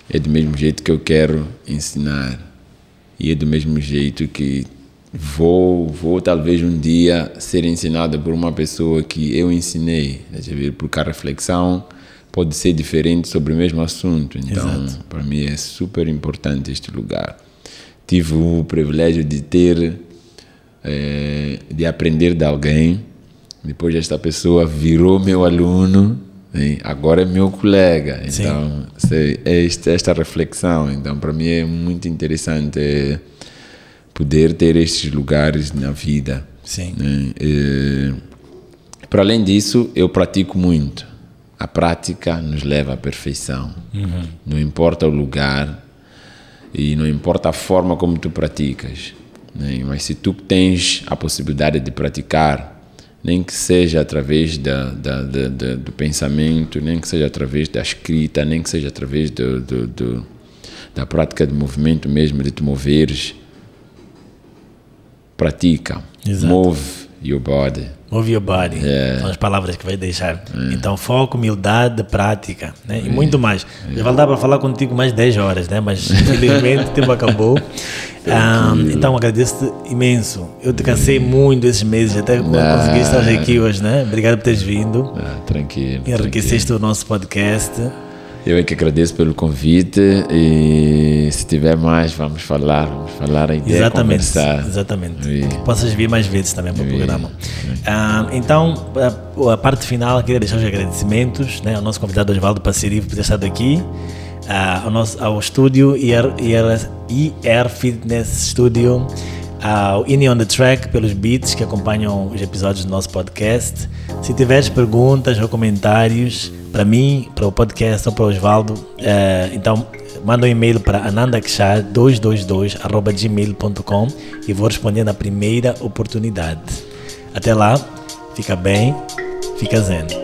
Speaker 2: é do mesmo jeito que eu quero ensinar. E é do mesmo jeito que vou, vou talvez um dia ser ensinado por uma pessoa que eu ensinei. Porque a reflexão pode ser diferente sobre o mesmo assunto. Então, para mim é super importante este lugar. Tive o privilégio de ter, é, de aprender de alguém depois esta pessoa virou meu aluno, hein? agora é meu colega. Então, é esta reflexão. Então, para mim é muito interessante poder ter estes lugares na vida.
Speaker 1: Sim.
Speaker 2: Né? E, para além disso, eu pratico muito. A prática nos leva à perfeição. Uhum. Não importa o lugar e não importa a forma como tu praticas. Né? Mas se tu tens a possibilidade de praticar nem que seja através da, da, da, da, do pensamento, nem que seja através da escrita, nem que seja através do, do, do, da prática de movimento mesmo, de te moveres. Pratica. Exato. Move your body.
Speaker 1: Move your body. É. São as palavras que vai deixar. É. Então, foco, humildade, prática. Né? E muito mais. Já vai dar para falar contigo mais 10 horas, né? mas infelizmente o tempo acabou. Um, então agradeço-te imenso. Eu te cansei muito esses meses, até consegui estar aqui hoje, né? Obrigado por teres vindo.
Speaker 2: Não, tranquilo.
Speaker 1: Enriqueceste tranquilo. o nosso podcast.
Speaker 2: Eu é que agradeço pelo convite e se tiver mais, vamos falar, vamos falar a ideia
Speaker 1: Exatamente,
Speaker 2: conversar.
Speaker 1: exatamente. Oui. Que possas vir mais vezes também para o programa. Um, então, a, a, parte final, queria deixar os agradecimentos né, ao noso convidado Osvaldo Passeri por ter estado aqui uh, ao, nosso, ao estúdio IR, IR, IR Fitness Studio, ao Ini on the Track pelos beats que acompanham os episódios do nosso podcast. Se tiveres perguntas ou comentários para mim, para o podcast ou para o Osvaldo, uh, então manda um e-mail para anandakshar222.gmail.com e vou responder na primeira oportunidade. Até lá, fica bem, fica zen.